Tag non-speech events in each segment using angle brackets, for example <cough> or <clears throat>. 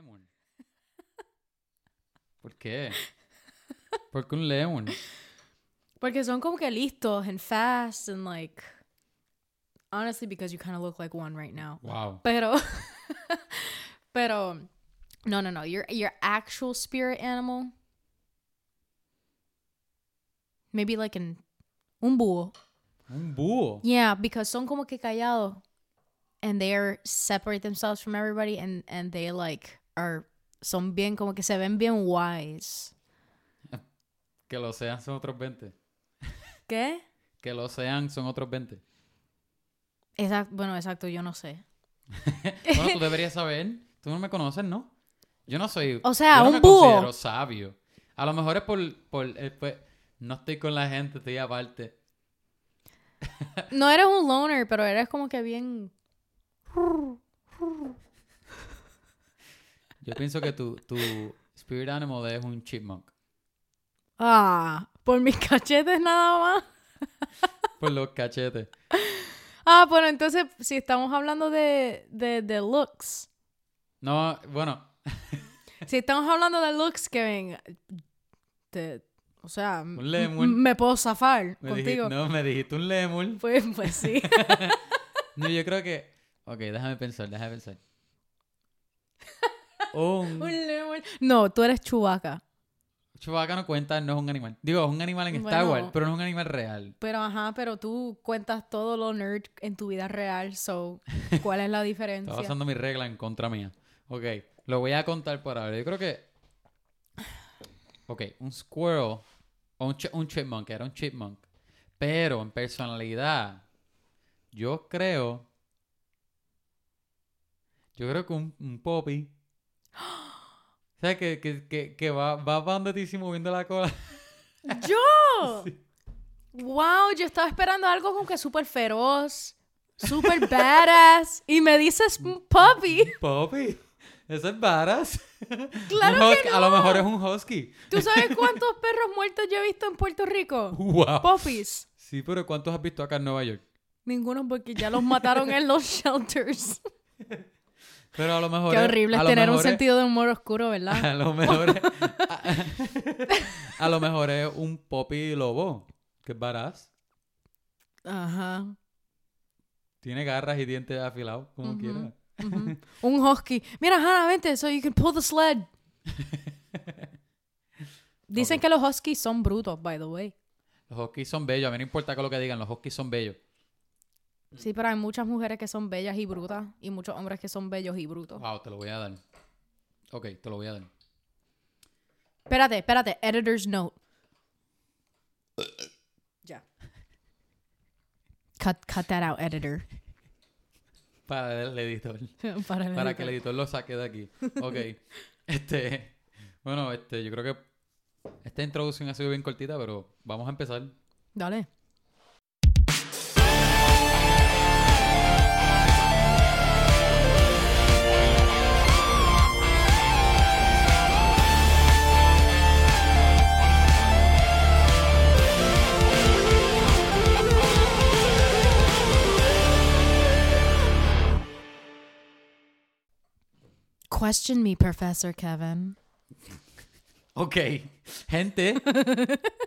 lemon? ¿Por qué? ¿Por qué un lemon? Porque son como que listos and fast and like. Honestly, because you kind of look like one right now. Wow. Pero. <laughs> pero. No, no, no. Your your actual spirit animal. Maybe like an un búho. Un búho. Yeah, because son como que callados. And they separate themselves from everybody and and they like are son bien como que se ven bien wise. Que lo sean son otros 20. ¿Qué? Que lo sean son otros 20. Exacto, bueno, exacto, yo no sé. <laughs> Bueno, tú deberías saber. Tú no me conoces, ¿no? Yo no soy. O sea, yo no un me búho. considero sabio. A lo mejor es por. por eh, pues, no estoy con la gente, estoy aparte. No eres un loner, pero eres como que bien <laughs> Yo pienso que tu, tu spirit animal es un chipmunk. Ah, por mis cachetes nada más. Por los cachetes. Ah, bueno, entonces, si estamos hablando de, de, de looks, No, bueno. si estamos hablando de looks, Kevin, te- o sea, Un lemur. me puedo zafar Me contigo. dijiste, no, me dijiste un lemur. Pues, pues sí. <laughs> No, yo creo que. Ok, déjame pensar, déjame pensar. <laughs> Un. Un lemur. No, tú eres chubaca. Chewbacca no cuenta, no es un animal. Digo, es un animal en Star Bueno. Wars, pero no es un animal real. Pero ajá, pero tú cuentas todo lo nerd en tu vida real, so, ¿cuál es la <laughs> diferencia? basando mi regla en contra mía. Ok, lo voy a contar por ahora. Yo creo que. Ok, un squirrel. O un, un chipmunk, era un chipmunk. Pero en personalidad, yo creo. Yo creo que un, un poppy. <gasps> O sea, que, que, que, que va, va para donde moviendo la cola. <laughs> ¡Yo! Wow, yo estaba esperando algo como que súper feroz, súper badass, y me dices un puppy. <laughs> Poppy. Eso es varas. <laughs> Claro Un que husky- A lo no. mejor es un husky. ¿Tú sabes cuántos perros muertos yo he visto en Puerto Rico? Wow. Puppies. Sí, pero ¿cuántos has visto acá en Nueva York? Ninguno porque ya los mataron en los shelters. Pero a lo mejor. Qué horrible es tener un sentido de humor oscuro, ¿verdad? <laughs> A lo mejor es, a, a lo mejor es un poppy lobo. Que es varaz. Ajá. Tiene garras y dientes afilados, como Ujú. quiera. Un husky. Mira, Hannah, vente, so you can pull the sled. <laughs> Dicen que los huskies son brutos, by the way. Los huskies son bellos. A mí no importa que lo que digan. Los huskies son bellos. Sí, pero hay muchas mujeres que son bellas y brutas y muchos hombres que son bellos y brutos. Wow, te lo voy a dar. Ok, te lo voy a dar. Espérate, espérate. Editor's note. Ya. Cut, cut that out, editor. Para el editor. <laughs> Para, el Para que el editor. editor lo saque de aquí. Ok. <laughs> este. Bueno, este, yo creo que esta introducción ha sido bien cortita, pero vamos a empezar. Dale. Question me, Professor Kevin. Ok, gente,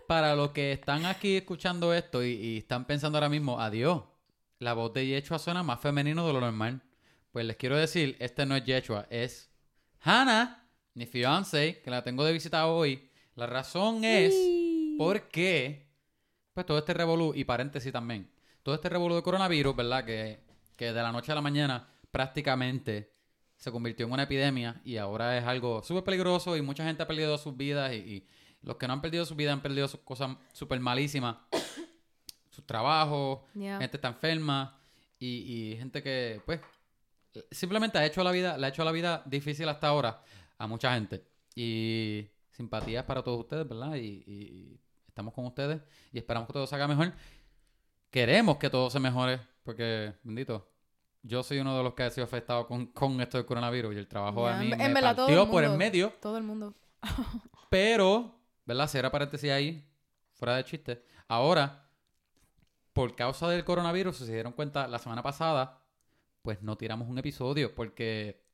para los que están aquí escuchando esto y, y están pensando ahora mismo, adiós, la voz de Yechua suena más femenino de lo normal. Pues les quiero decir, este no es Yechua, es Hannah, mi fiance, que la tengo de visita hoy. La razón es porque, pues todo este revolú, y paréntesis también, todo este revolú de coronavirus, ¿verdad? Que, que de la noche a la mañana prácticamente se convirtió en una epidemia y ahora es algo súper peligroso y mucha gente ha perdido sus vidas y, y los que no han perdido sus vidas han perdido sus cosas súper malísimas, <coughs> sus trabajos, Yeah. gente está enferma y, y gente que, pues, simplemente ha hecho la vida, le ha hecho la vida difícil hasta ahora a mucha gente. Y simpatías para todos ustedes, ¿verdad? Y, y estamos con ustedes y esperamos que todo se haga mejor. Queremos que todo se mejore, porque, bendito, yo soy uno de los que ha sido afectado con, con esto del coronavirus y el trabajo Ya, a mí en- me en todo el por el mundo. medio. Todo el mundo. <laughs> Pero, ¿verdad? Cierra paréntesis ahí, fuera de chiste. Ahora, por causa del coronavirus, si se dieron cuenta la semana pasada, pues no tiramos un episodio porque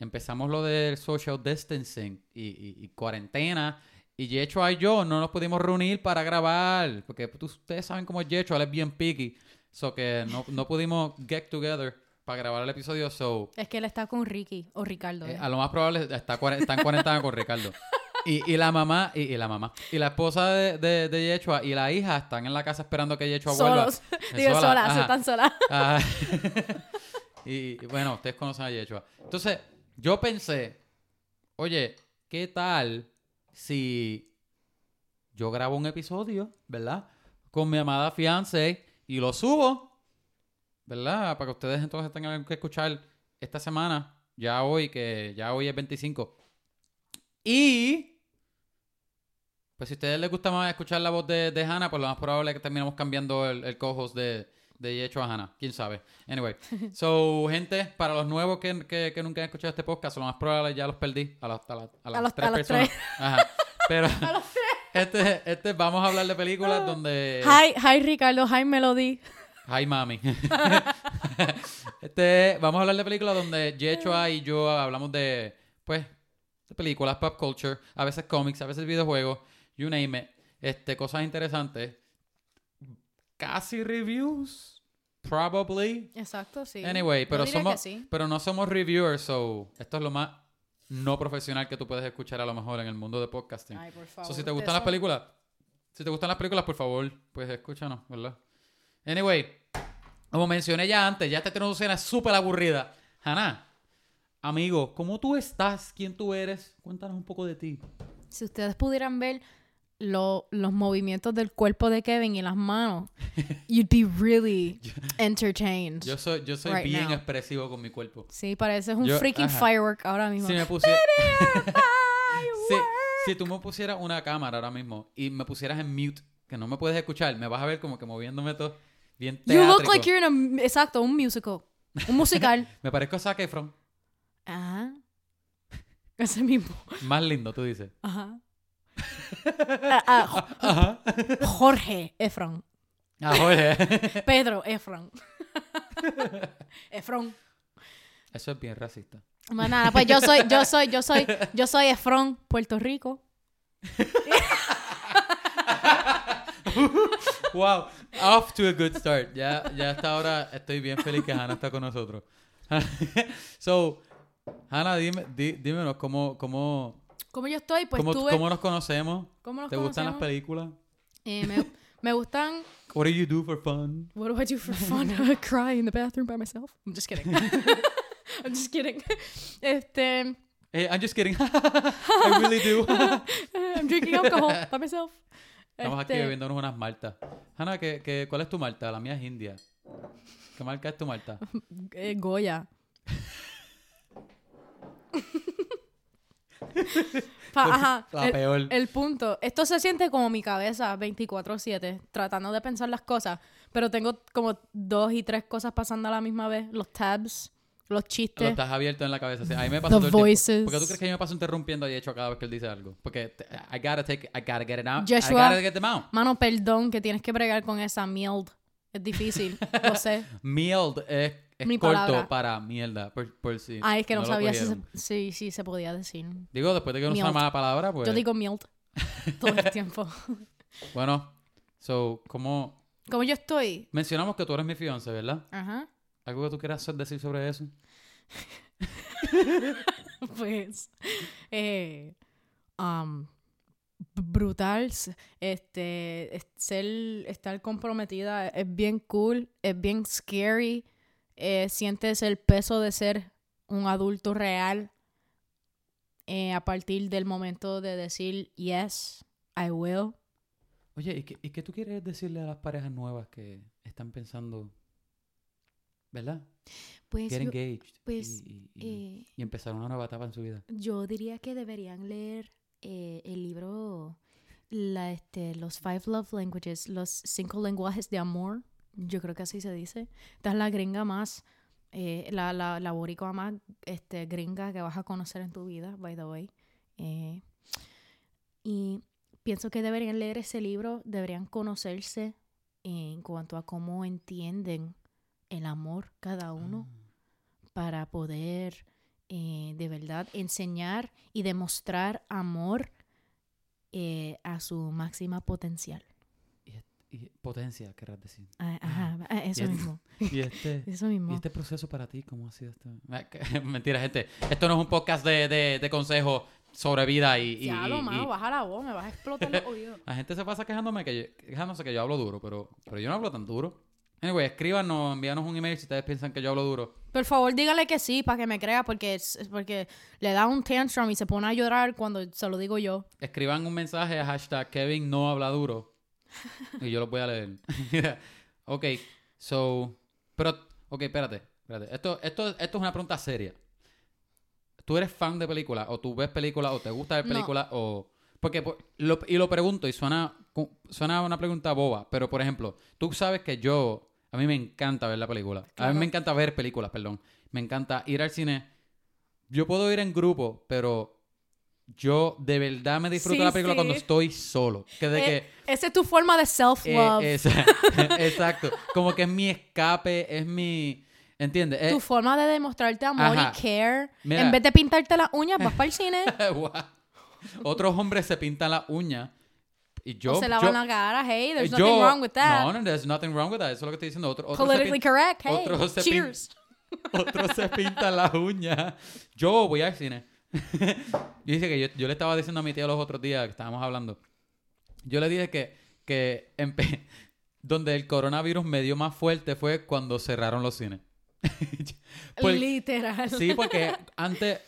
empezamos lo del social distancing y, y- y cuarentena. Y Yechua y yo no nos pudimos reunir para grabar. Porque ustedes saben cómo es Yechua, él es bien picky. So que no, no pudimos get together para grabar el episodio. So Es que él está con Ricky o Ricardo. eh, ¿eh? a lo más probable está, está en cuarentena con Ricardo. Y, y la mamá, y, y la mamá, y la esposa de, de, de Yechua y la hija están en la casa esperando que Yechua vuelva. Solos. Eh, <laughs> Digo, sola, solas, están solas. <laughs> Ah, y y bueno, ustedes conocen a Yechua. Entonces, yo pensé, oye, ¿qué tal si yo grabo un episodio, ¿verdad? Con mi amada fiance y lo subo, ¿verdad? Para que ustedes entonces tengan que escuchar esta semana, ya hoy, que ya hoy es 25. Y, pues si a ustedes les gusta más escuchar la voz de, de Hannah, pues lo más probable es que terminemos cambiando el, el co-host de, de Yecho a Hannah. ¿Quién sabe? Anyway. <laughs> So, gente, para los nuevos que, que, que nunca han escuchado este podcast, lo más probable ya los perdí a, las- a, las- a las <laughs> los- tres a los personas. Ajá. Pero este, este, vamos a hablar de películas donde... Hi, hi Ricardo, hi Melody. Hi, mami. <laughs> este, vamos a hablar de películas donde Yechua y yo hablamos de, pues, de películas, pop culture, a veces cómics, a veces videojuegos, you name it. Este, cosas interesantes. Casi reviews, probably. Exacto, sí. Anyway, pero somos, sí. pero no somos reviewers, so esto es lo más no profesional que tú puedes escuchar a lo mejor en el mundo de podcasting. Ay, por favor. So, si te gustan las películas, si te gustan las películas, por favor, pues escúchanos, ¿verdad? Anyway, como mencioné ya antes, ya esta introducción es súper aburrida. Hannah, amigo, ¿cómo tú estás? ¿Quién tú eres? Cuéntanos un poco de ti. Si ustedes pudieran ver lo- los movimientos del cuerpo de Kevin y las manos, <laughs> you'd be really entertained. Yo soy, yo soy Right bien now. expresivo con mi cuerpo. sí, pareces un Yo- freaking ajá. firework ahora mismo. <laughs> Si me pusieras... si, si tú me pusieras una cámara ahora mismo y me pusieras en mute, que no me puedes escuchar, me vas a ver como que moviéndome todo bien you look like you're in a... Exacto, un musical. Un musical. <laughs> Me parezco a Zac Efron. Ajá. Ese mismo. Más lindo, tú dices. Ajá. Ah, ah. Jorge Efron. Ah, Jorge. <laughs> Pedro Efron. <laughs> Efron. Eso es bien racista. Más nada, pues yo <laughs> soy, yo soy, yo soy, yo soy Efron, Puerto Rico. Wow, off to a good start. Ya, ya hasta ahora estoy bien feliz que Hannah está con nosotros. so, Hannah, dime, di- dímenos cómo, cómo, Como yo estoy, pues cómo, tuve... cómo nos conocemos. ¿Cómo nos ¿Te gustan las conocemos? películas? Eh, me, me gustan... <laughs> What do you do for fun? What do I do for fun? I <laughs> cry in the bathroom by myself. I'm just kidding. <laughs> I'm just kidding. Este... Eh, I'm just kidding. I really do. I'm drinking alcohol by myself. Estamos aquí Este, bebiéndonos unas maltas. Hannah, ¿qué, qué, cuál es tu malta? La mía es india. ¿Qué marca es tu malta? eh, Goya. Pa- ajá, La el- peor. El punto, esto se siente como mi cabeza 24/7, tratando de pensar las cosas, pero tengo como dos y tres cosas pasando a la misma vez, los tabs, los Lo chistes, estás abierto en la cabeza. sí. A mí me pasa the todo el tiempo. voices. ¿Por qué tú crees que yo me paso interrumpiendo a Yecho cada vez que él dice algo? Porque I gotta take, I gotta get it out. I Joshua. gotta get them out. Mano, perdón que tienes que bregar con esa mild. Es difícil, lo sé. <laughs> Mild es, es Mi corto palabra. para mierda, por, por si Ay, es que no, lo sabía si se, cogieron. sí, sí se podía decir. Digo, después de que usa Mild. mala palabra, pues... Yo digo mild <laughs> todo el tiempo. <laughs> Bueno, so, como... Como yo estoy, Mencionamos que tú eres mi fiance, ¿verdad? ajá, ¿Algo que tú quieras decir sobre eso? <laughs> pues, eh, um, brutal, este, es- ser, estar comprometida es bien cool, es bien scary, eh, sientes el peso de ser un adulto real eh, a partir del momento de decir yes, I will. Oye, ¿y qué, ¿y qué tú quieres decirle a las parejas nuevas que están pensando, ¿verdad? Pues, Get yo, engaged pues, y, y- eh, y empezar una nueva etapa en su vida. yo diría que deberían leer eh, el libro la, este, Los Five Love Languages, los cinco lenguajes de amor. Yo creo que así se dice. Esta es la gringa más, eh, la, la, la boricua más este, gringa que vas a conocer en tu vida, by the way. Eh, y pienso que deberían leer ese libro, deberían conocerse en cuanto a cómo entienden el amor cada uno Ah. para poder eh, de verdad enseñar y demostrar amor a su máxima potencial. Y, y potencia, querrás decir. Ah, Ajá, ah, eso Y es- mismo. <laughs> Y este, <laughs> Eso y mismo. este proceso para ti, ¿cómo ha sido esto? Ah, <laughs> Mentira, gente. Esto no es un podcast de, de, de consejos sobre vida y, y- Ya lo y- mano, y- baja la voz, me vas a explotar los oídos. La gente se pasa quejándome que yo, quejándose que yo hablo duro, pero, pero yo no hablo tan duro. Anyway, escríbanos, envíanos un email si ustedes piensan que yo hablo duro. Por favor, dígale que sí para que me crea, porque es, es porque le da un tantrum y se pone a llorar cuando se lo digo yo. Escriban un mensaje a hashtag Kevin no habla duro. <laughs> Y yo los voy a leer. <laughs> Ok, so. Pero, ok, espérate, espérate. Esto, esto, esto es una pregunta seria. ¿Tú eres fan de películas? ¿O tú ves películas? ¿O te gusta ver No. películas? ¿O.? Porque, por- lo- y lo pregunto y suena, suena una pregunta boba, pero por ejemplo, tú sabes que yo. A mí me encanta ver la película. A mí me encanta ver películas, perdón. Me encanta ir al cine. Yo puedo ir en grupo, pero yo de verdad me disfruto Sí, la película sí. cuando estoy solo. Que de Eh, que. Esa es tu forma de eh, self-love. esa- <laughs> exacto. Como que es mi escape, es mi. ¿Entiendes? Eh, tu forma de demostrarte amor ajá. y care. Mira. En vez de pintarte las uñas, vas para el cine. <laughs> Otros hombres se pintan las uñas. Y yo. o se lavan yo- la cara. Hey, there's eh, nothing yo- wrong with that. No, no, there's nothing wrong with that. Eso es lo que estoy diciendo. Otro, otros se Politically correct. Hey, pin- cheers. <laughs> otros se pintan las uñas. Yo voy al cine. <laughs> yo dije que yo, yo le estaba diciendo a mi tía los otros días que estábamos hablando. Yo le dije que, que <laughs> donde el coronavirus me dio más fuerte fue cuando cerraron los cines. <laughs> Pues- Literal. Sí, porque antes,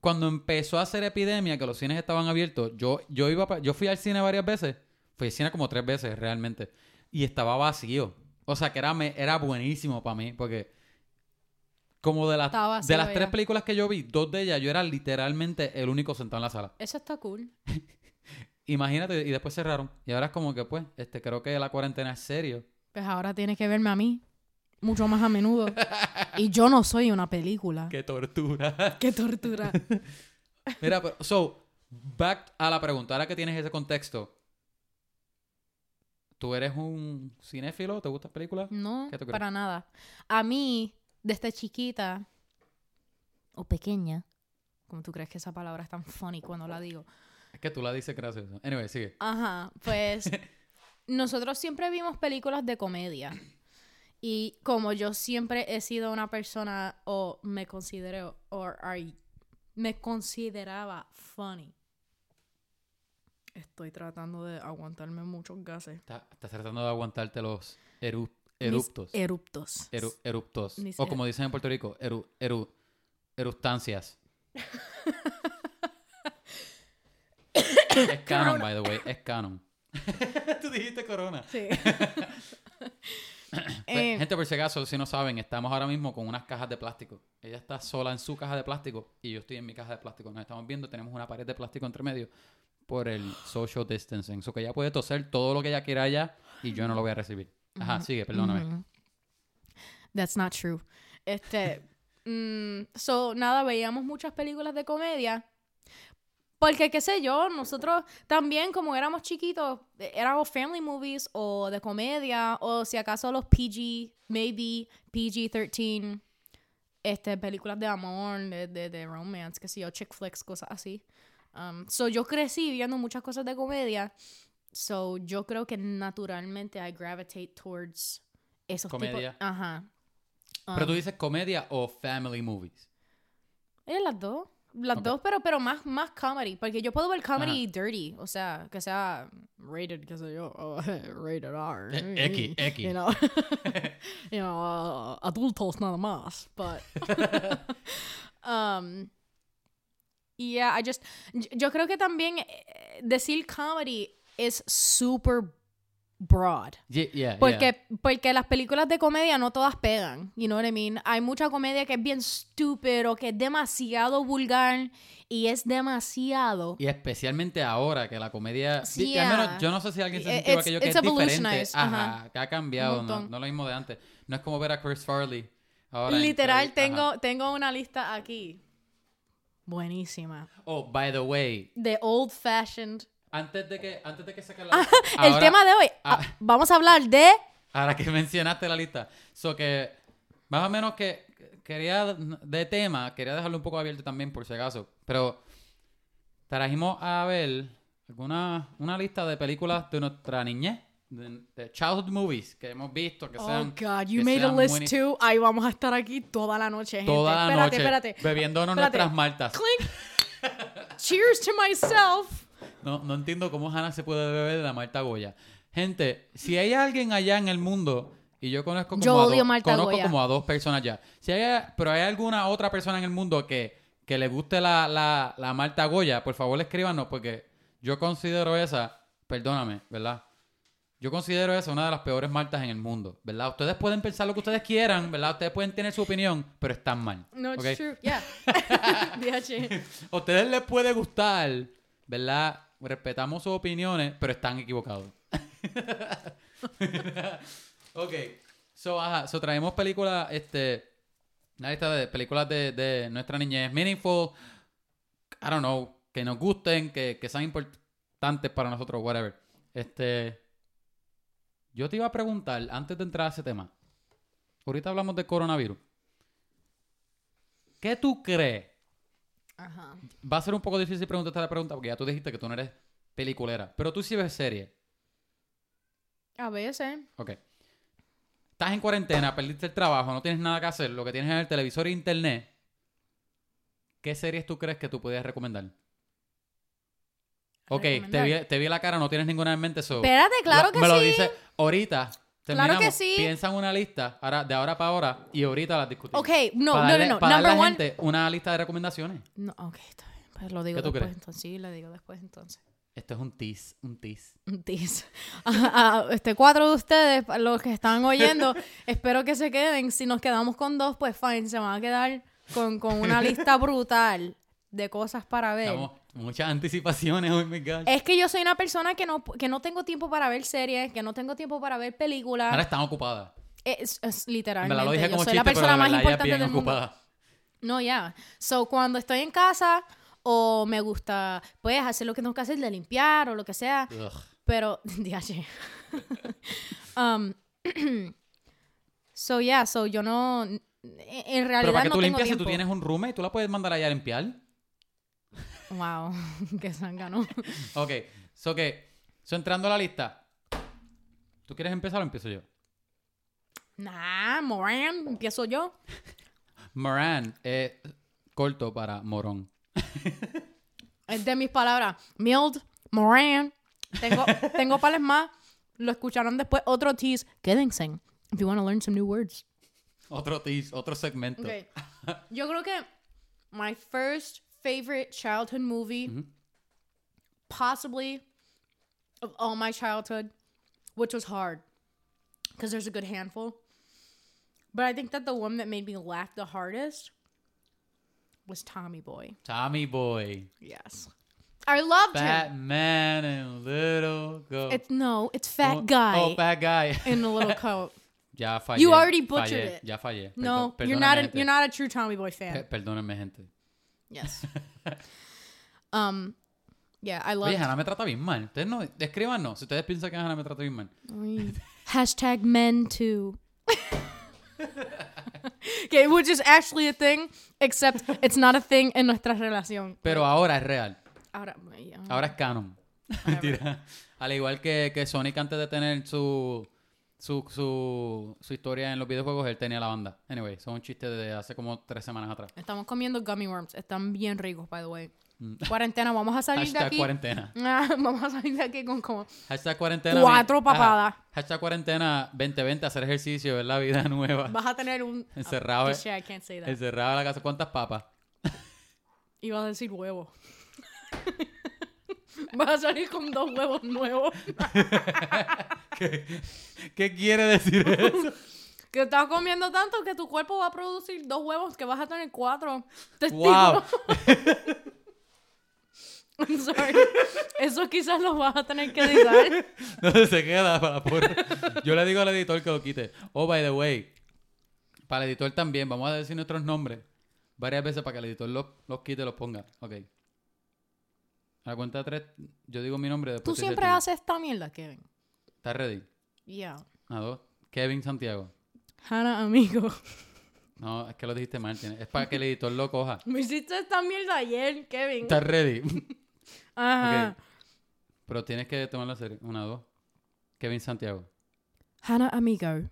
cuando empezó a hacer epidemia, que los cines estaban abiertos, yo, yo iba pa- yo fui al cine varias veces. Fui al cine como tres veces realmente. Y estaba vacío. O sea que era, me- era buenísimo para mí. Porque como de, las Estaba de las tres películas que yo vi, dos de ellas, yo era literalmente el único sentado en la sala. Eso está cool. <laughs> Imagínate, y después cerraron. Y ahora es como que pues, este, creo que la cuarentena es serio. Pues ahora tienes que verme a mí. Mucho más a menudo. y yo no soy una película. <laughs> Qué tortura. Qué tortura. <laughs> Mira, pero, so, back a la pregunta. Ahora que tienes ese contexto, ¿tú eres un cinéfilo? ¿Te gustan películas? No, para nada. A mí, desde chiquita o pequeña, como tú crees que esa palabra es tan funny cuando la digo. Es que tú la dices gracioso. Anyway, sigue. Ajá, pues <laughs> nosotros siempre vimos películas de comedia. Y como yo siempre he sido una persona o me considero o are- me consideraba funny. Estoy tratando de aguantarme muchos gases. Está- Estás tratando de aguantarte los Mis eruptos. Eruptos. Eru- eruptos. Mis O eru- como dicen en Puerto Rico, eru, eru, erustancias. <laughs> es canon, by the way. Es canon. <laughs> Tú dijiste corona. Sí. <laughs> Pues, Eh, gente, por si acaso, si no saben, estamos ahora mismo con unas cajas de plástico. Ella está sola en su caja de plástico y yo estoy en mi caja de plástico. Nos estamos viendo, tenemos una pared de plástico entre medio por el social distancing. So que ella puede toser todo lo que ella quiera allá y yo no lo voy a recibir. Ajá, sigue, perdóname. That's not true. Este, <laughs> mm, so, nada, veíamos muchas películas de comedia. Porque, qué sé yo, nosotros también, como éramos chiquitos, éramos family movies o de comedia, o si acaso los PG, maybe PG-13, este, películas de amor, de, de, de romance, qué sé yo, chick flicks, cosas así. Um, so, yo crecí viendo muchas cosas de comedia. So, yo creo que naturalmente I gravitate towards esos Comedia. tipos. Ajá. Pero tú Um, dices comedia o family movies. eh, las dos. Las dos, pero, pero más, más comedy. Porque yo puedo ver comedy Ajá. dirty. O sea, que sea rated, qué sé yo. oh, <laughs> rated R. Eh, X, X. You know, <laughs> <laughs> you know, uh, adultos nada más. But, um, yeah, I just, yo- yo creo que también eh, decir comedy es super broad. Yeah, yeah, yeah. Porque, porque las películas de comedia no todas pegan, you know what I mean? Hay mucha comedia que es bien estúpido, que es demasiado vulgar y es demasiado... Y especialmente ahora que la comedia. Al menos yo no sé si alguien se Eh, sintió aquello que es diferente. Ajá, ajá. que ha cambiado, no, no lo mismo de antes. No es como ver a Chris Farley. Ahora en Literal, Crazy- tengo, ajá. tengo una lista aquí. Buenísima. Oh, by the way, The old fashioned... antes de que, antes de que saques la Ah, lista, <laughs> el ahora- tema de hoy. ah. ah, vamos a hablar de... Ahora que <laughs> mencionaste la lista. So que Más o menos que quería, de tema, quería dejarlo un poco abierto también por si acaso. Pero trajimos a ver alguna, una lista de películas de nuestra niñez. De, de childhood movies que hemos visto, que Oh sean God, you made a list too. Ahí vamos a estar aquí toda la noche, gente. toda la espérate, noche espérate. bebiéndonos Espérate. nuestras maltas. Clink. Cheers to myself. No, no entiendo cómo Hannah se puede beber de la Malta Goya. Gente, si hay alguien allá en el mundo, y yo conozco como, Yo a, odio dos- Malta conozco Goya. como a dos personas ya. Si hay, pero hay alguna otra persona en el mundo que, que le guste la, la, la Malta Goya, por favor escríbanos, porque yo considero esa, perdóname, ¿verdad? Yo considero esa una de las peores maltas en el mundo, ¿verdad? Ustedes pueden pensar lo que ustedes quieran, ¿verdad? Ustedes pueden tener su opinión, pero están mal. No, it's ¿ok? true. Yeah. <laughs> <laughs> Ustedes les puede gustar, ¿verdad? Respetamos sus opiniones, pero están equivocados. <laughs> ok. So, ajá. So, traemos películas, este... Una lista de películas de, de nuestra niñez. Meaningful. I don't know. Que nos gusten, que, que sean importantes para nosotros, whatever. Este... Yo te iba a preguntar, antes de entrar a ese tema. Ahorita hablamos de coronavirus. ¿Qué tú crees Ajá. Va a ser un poco difícil preguntarte la pregunta porque ya tú dijiste que tú no eres peliculera. Pero tú sí ves serie. A veces. Ok. Estás en cuarentena, perdiste el trabajo, no tienes nada que hacer, lo que tienes es el televisor e internet. ¿Qué series tú crees que tú podías recomendar? Ok, te vi, te vi la cara, no tienes ninguna en mente. So, Espérate, claro que me lo sí. dice ahorita. Claro que sí. Piensa en una lista ahora, de ahora para ahora y ahorita las discutimos. Ok, no, Para no, darle- no, no. para darle a la gente una lista de recomendaciones. No, ok, está bien. Pues lo digo ¿Qué tú después crees? entonces. Sí, le digo después entonces. Esto es un tease, un tease. Un tease. <laughs> Ah, ah, este, cuatro de ustedes, los que están oyendo, <laughs> espero que se queden. Si nos quedamos con dos, pues fine, se van a quedar con, con una lista brutal de cosas para ver. Estamos muchas anticipaciones, my gosh. Es que yo soy una persona que no, que no tengo tiempo para ver series, que no tengo tiempo para ver películas. Ahora están ocupadas. Es, es Me literalmente. la lo dije yo como soy chiste, la persona pero más importante del mundo. ocupada. No, ya. So, cuando estoy en casa o me gusta, pues, hacer lo que tengo que hacer, de limpiar o lo que sea. Ugh. Pero, <laughs> DH. <laughs> um, <clears throat> so, yeah, so yo no. En realidad Pero para que no tú limpias si tú tienes un roommate, tú la puedes mandar allá a limpiar. Wow, <laughs> qué zángano. <laughs> Ok, so que, so entrando a la lista. ¿Tú quieres empezar o empiezo yo? Nah, Moran, empiezo yo. Moran es corto para morón. Es de mis palabras. Mild, Moran. Tengo, <laughs> tengo pales más. Lo escucharon después. Otro tease. Quédense. If you want to learn some new words. Otro tease, otro segmento. Okay. Yo creo que my first favorite childhood movie, Ujú. possibly of all my childhood, which was hard because there's a good handful. But I think that the one that made me laugh the hardest was Tommy Boy. Tommy Boy. Yes. I loved Fat him. man and little girl. It's no, it's fat Oh, guy Oh, fat guy. in a little <laughs> coat. ya fallé. You already butchered fallé, it. Ya fallé. No, Perdón- you're not a, you're not a true Tommy Boy fan. Pe- Perdónenme, gente. Yes. <laughs> um, yeah, I love. Oye, Hannah me trata bien mal. Ustedes no, escríbanos si ustedes piensan que Hannah me trata bien mal. <laughs> Hashtag men too. <laughs> okay, which is actually a thing, except it's not a thing en nuestra relación. Pero ahora es real. Ahora, yeah. Ahora es canon. Mentira. Al igual que, que Sonic antes de tener su, su, su, su historia en los videojuegos, él tenía la banda. Anyway, son un chiste de hace como tres semanas atrás. Estamos comiendo gummy worms. Están bien ricos, by the way. <laughs> Cuarentena, vamos a salir de Mm. Hashtag aquí. cuarentena. <laughs> Ah, vamos a salir de aquí con como Hashtag cuarentena. Cuatro Ajá. papadas. Hashtag cuarentena 2020, hacer ejercicio, ver la vida nueva. vas a tener un <laughs> Encerrado, Oh, eh. shit, I can't say that. Encerrado en la casa. ¿Cuántas papas? Iba a decir huevo. <laughs> vas a salir con dos huevos nuevos. <laughs> ¿Qué, qué quiere decir eso? <laughs> Que estás comiendo tanto que tu cuerpo va a producir dos huevos que vas a tener cuatro. testículos. ¡Wow! I'm sorry. Eso quizás lo vas a tener que editar. No se queda para porra. Yo le digo al editor que lo quite. Oh, by the way, para el editor también, vamos a decir nuestros nombres varias veces para que el editor los, los quite y los ponga. Ok. A la cuenta de tres, yo digo mi nombre Tú después. siempre haces esta mierda, Kevin. ¿Estás ready? Yeah. A dos. Kevin Santiago. Hannah, amigo. <laughs> No, es que lo dijiste mal. Es para que el editor lo coja. <laughs> Me hiciste esta mierda ayer, Kevin. ¿Estás ready? <laughs> Ajá. Pero tienes que tomarlo serio. Una, dos. Kevin Santiago. Hannah Amigo.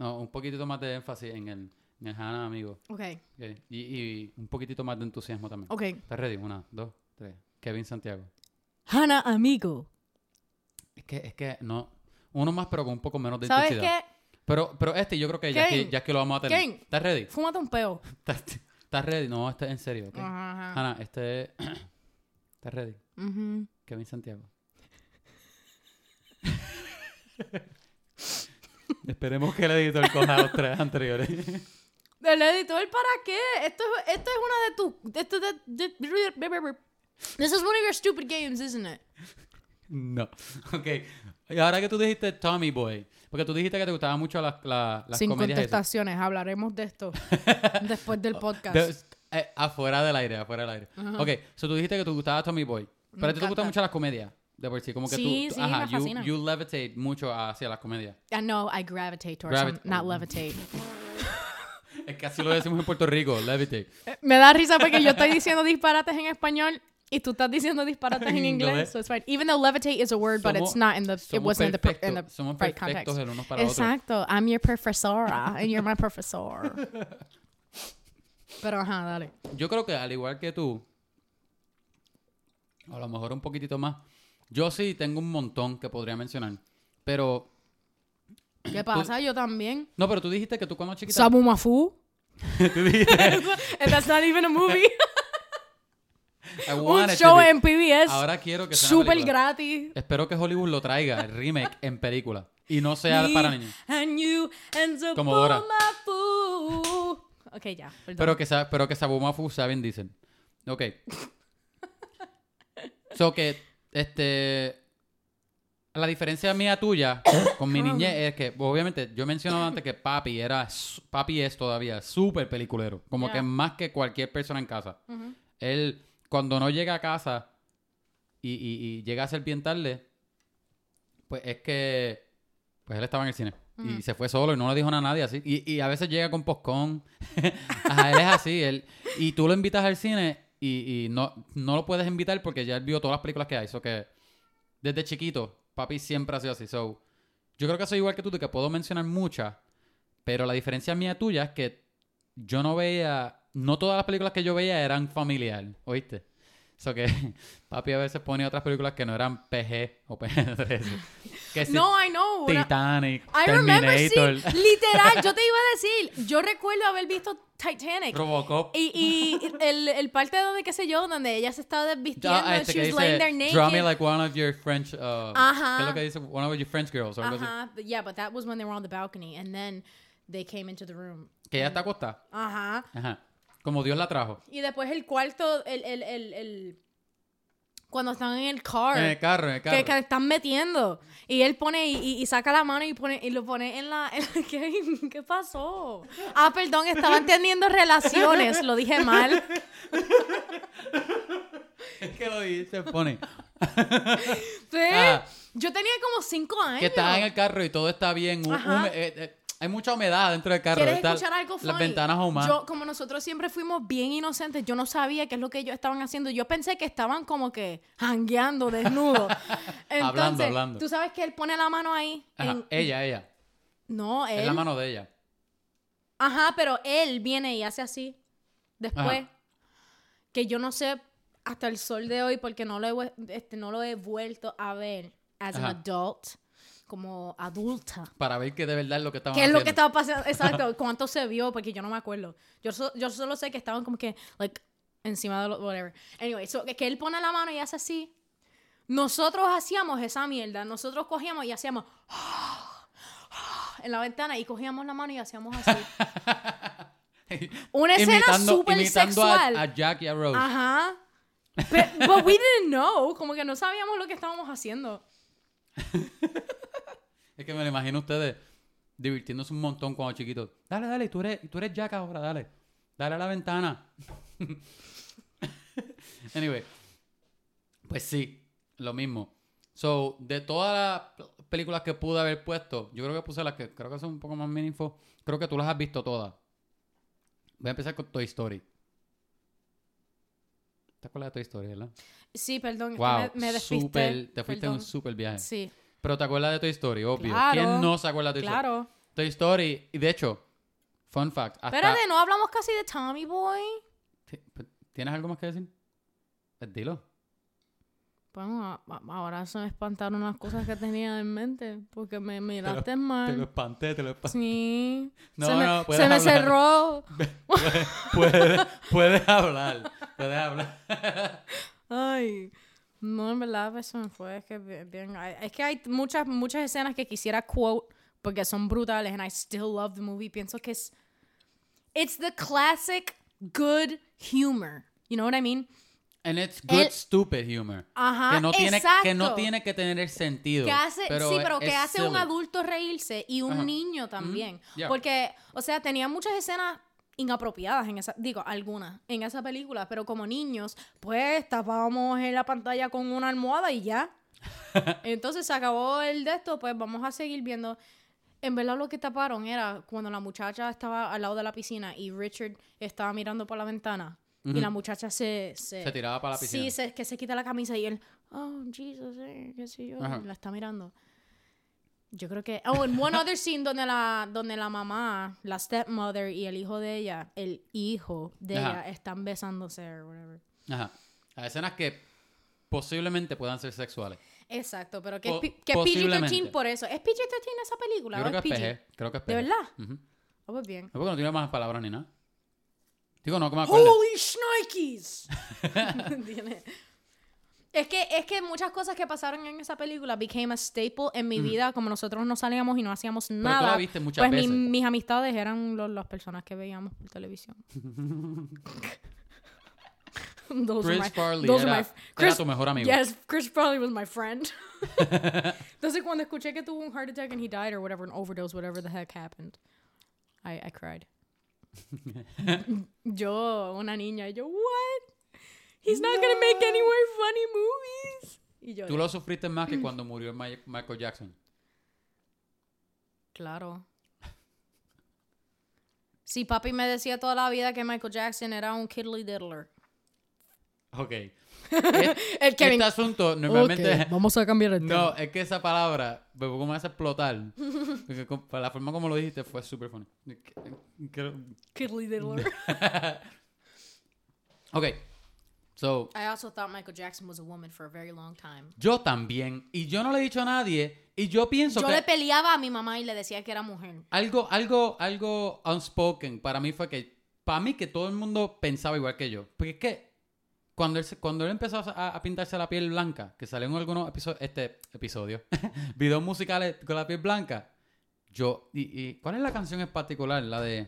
No, un poquitito más de énfasis en el, en el Hannah, amigo. Ok, Ok. Y, y un poquitito más de entusiasmo también. ok. ¿Estás ready? Una, dos, tres. Kevin Santiago. Hannah Amigo. Es que, es que no. Uno más, pero con un poco menos de ¿Sabes intensidad. qué? Pero, pero este yo creo que ya, es que ya que lo vamos a tener. Kevin. ¿Estás ready? Fúmate un peo. <laughs> ¿Estás, estás ready? No, este es en serio, ¿ok? Ajá, ajá. Hannah, este es... <clears throat> ¿Estás ready? Kevin Santiago. <laughs> Esperemos que el editor coja los tres anteriores. <laughs> ¿El editor para qué? Esto, es- esto es una de tus... Esto de, de- This is one of your stupid games, isn't it? no. <laughs> Ok. Y ahora que tú dijiste Tommy Boy, porque tú dijiste que te gustaban mucho las, la- las Sin comedias esas. contestaciones. Hablaremos de esto <laughs> después del podcast. De- eh, afuera del aire, afuera del aire. Ok, so tú dijiste que te gustaba Tommy Boy. Pero a ti te encanta. gustan mucho las comedias. De por sí, como que Sí, tú, sí, ajá, me you, fascina. you levitate mucho hacia las comedias. I know I gravitate towards Gravit- them, not levitate. <laughs> Es que así lo decimos en Puerto Rico, levitate. Eh, Me da risa porque yo estoy diciendo disparates en español y tú estás diciendo disparates en inglés. So it's fine. Even though levitate is a word, but it's Somos- not in the. It Somos wasn't in the, in the somos right context. el uno para otro. Exacto. I'm your profesora and you're my professor. Pero ajá, dale. Yo creo que al igual que tú, a lo mejor un poquitito más, yo sí tengo un montón que podría mencionar. Pero, ¿Qué pasa? Yo también. no, pero tú dijiste que tú cuando chiquita... Sabu Mafu. <laughs> tú dijiste, And <laughs> that's not even a movie. <laughs> Un show en PBS. Ahora quiero que sea Súper gratis. Espero que Hollywood lo traiga, el remake en película. Y no sea para niños. And you and Sabu Como Dora. Ok, ya. perdón. Pero que, sea, pero que Sabu Mafu sea Vin Diesel. Ok. <laughs> so que, este... La diferencia mía tuya con mi niñez es que, obviamente, yo he mencionado antes que papi era... Papi es todavía súper peliculero. Como que más que cualquier persona en casa. Ujú. Él, cuando no llega a casa y, y- y llega a ser bien tarde, pues es que... Pues él estaba en el cine. Y se fue solo y no le dijo nada a nadie así. Y, y a veces llega con poscón. <laughs> Ajá, él es así. Él, y tú lo invitas al cine y, y no, no lo puedes invitar porque ya él vio todas las películas que hay. So que desde chiquito, papi siempre ha sido así. So, yo creo que soy igual que tú, de que puedo mencionar muchas. Pero la diferencia mía tuya es que yo no veía... No todas las películas que yo veía eran familiar, ¿oíste? So que <laughs> papi a veces ponía otras películas que no eran PG o PG-13. Que sí, No, I know. Titanic, I remember, sí, Terminator, literal, <laughs> yo te iba a decir, yo recuerdo haber visto Titanic. Robocop. Y, y el, el parte donde, qué sé yo, donde ella se estaba desvistiendo, Ah, este she was laying there naked. draw me like one of your French, uh, Ajá. ¿qué es lo que dice? One of your French girls. Ajá, but yeah, but that was when they were on the balcony, and then they came into the room. Que ella está acostada. Ajá. Ajá. Como Dios la trajo. Y después el cuarto, el, el, el, el cuando están en el car. En el carro, en el carro. que, que están metiendo. Y él pone y, y- y saca la mano y pone y lo pone en la. en- <laughs> ¿qué, ¿Qué pasó? Ah, perdón, estaba entendiendo relaciones. Lo dije mal. <laughs> Es que lo dice, pone. <laughs> Sí. Ah. Yo tenía como cinco años. Que está en el carro y todo está bien. eh, eh, hay mucha humedad dentro del carro. ¿Quieres escuchar algo funny? Las ventanas ahumadas. Yo, como nosotros siempre fuimos bien inocentes, yo no sabía qué es lo que ellos estaban haciendo. Yo pensé que estaban como que jangueando desnudos. <laughs> Entonces, Hablando, hablando. tú sabes que él pone la mano ahí. Ajá, en- Ella, ella. No, él. Es la mano de ella. Ajá, pero él viene y hace así. Después. Ajá. Que yo no sé hasta el sol de hoy porque no lo he, este, no lo he vuelto a ver as an adult, como adulta. Para ver que de verdad es lo que estaban ¿Qué es lo que estaba pasando? <laughs> Exacto, cuánto se vio, porque yo no me acuerdo. Yo, so- yo solo sé que estaban como que, like, encima de lo, whatever. Anyway, so, que, él pone la mano y hace así. Nosotros hacíamos esa mierda. Nosotros cogíamos y hacíamos en la ventana y cogíamos la mano y hacíamos así. <laughs> Una escena súper imitando a- sexual. A, Jack y a Rose. Ajá. Pero but we didn't know. Como que no sabíamos lo que estábamos haciendo. <laughs> Es que me lo imagino a ustedes divirtiéndose un montón cuando chiquitos. Dale, dale, tú eres, tú eres Jack ahora, dale. Dale a la ventana. <laughs> anyway. Pues sí, lo mismo. So, de todas las películas que pude haber puesto, yo creo que puse las que creo que son un poco más meaningful. Creo que tú las has visto todas. Voy a empezar con Toy Story. ¿Te acuerdas de Toy Story, verdad? Sí, perdón, Wow, me, me despisté. super, te fuiste en un super viaje. Sí, Pero te acuerdas de Toy Story, obvio. Claro, ¿Quién no se acuerda de Toy Story? claro. Toy Story, y de hecho, fun fact. Hasta... Espérate, ¿no hablamos casi de Tommy Boy? Ti- ¿Tienes algo más que decir? Pues dilo. Bueno, ahora se me espantaron unas cosas que tenía en mente, porque me miraste Te lo mal. espanté, te lo espanté. Sí. No, se me, no, puedes se me cerró. <laughs> Puedes, puedes, puedes hablar. Puedes hablar. Ay. No, en verdad, pues, se me fue. Es que, bien, es que hay muchas, muchas escenas que quisiera quote porque son brutales and I still love the movie. Pienso que es... It's the classic good humor. You know what I mean? And it's good, El- stupid humor. Ajá, que no tiene que no tiene que tener sentido. Que hace, sí, pero es que hace un silly. adulto reírse y un Ajá. niño también. yeah. Porque, o sea, tenía muchas escenas inapropiadas en esa, digo, algunas, en esa película, pero como niños, pues tapábamos en la pantalla con una almohada y ya. <laughs> Entonces se acabó el de esto, pues vamos a seguir viendo. En verdad lo que taparon era cuando la muchacha estaba al lado de la piscina y Richard estaba mirando por la ventana. Y Ujú. la muchacha se, se, Se tiraba para la piscina. Sí, se- que se quita la camisa y él, oh, Jesus, eh, qué sé yo, Ajá. y la está mirando. Yo creo que... Oh, en one other scene donde la, donde la mamá, la stepmother y el hijo de ella, el hijo de Ajá. ella, están besándose o whatever. Ajá. A escenas que posiblemente puedan ser sexuales. Exacto, pero que, es, que es PG-13 posiblemente. por eso. ¿Es PG-13 esa película Yo creo que es PG? PG. Creo que es PG. ¿De verdad? Ujú. Oh, pues bien. No, porque no tiene más palabras ni nada. Digo, no que me acuerdo. ¡Holy shnikes! <laughs> <laughs> Es que, es que muchas cosas que pasaron en esa película became a staple en mi vida, como nosotros no salíamos y no hacíamos tú nada. la viste muchas pues mi- veces. mis amistades eran los- las personas que veíamos por televisión. <laughs> Those Chris my- Farley those era, my- era Chris- tu mejor amigo. Yes, Chris Farley was my friend. <laughs> Entonces cuando escuché que tuvo un heart attack and he died or whatever, an overdose, whatever the heck happened, I, I cried. <laughs> yo, una niña, y yo, what? He's not gonna make any more funny movies. Y yo, Tú lo sufriste más que cuando murió Michael Jackson. claro. Sí, papi me decía toda la vida que Michael Jackson era un kiddly diddler. Ok. <laughs> El Kevin. Este asunto normalmente... Ok, vamos a cambiar el <laughs> tema. No, es que esa palabra me me hace explotar. Porque con- la forma como lo dijiste fue súper funny. Kiddly diddler. <laughs> Ok. So, I also thought Michael Jackson was a woman for a very long time. yo también. Y yo no le he dicho a nadie. Y yo pienso Yo que le peleaba a mi mamá y le decía que era mujer. algo, algo, algo unspoken para mí fue que, para mí que todo el mundo pensaba igual que yo. Porque es que cuando él, cuando él empezó a, a pintarse la piel blanca, que salió en algunos episodios, este episodio, <laughs> videos musicales con la piel blanca, yo, y, y ¿cuál es la canción en particular? La de...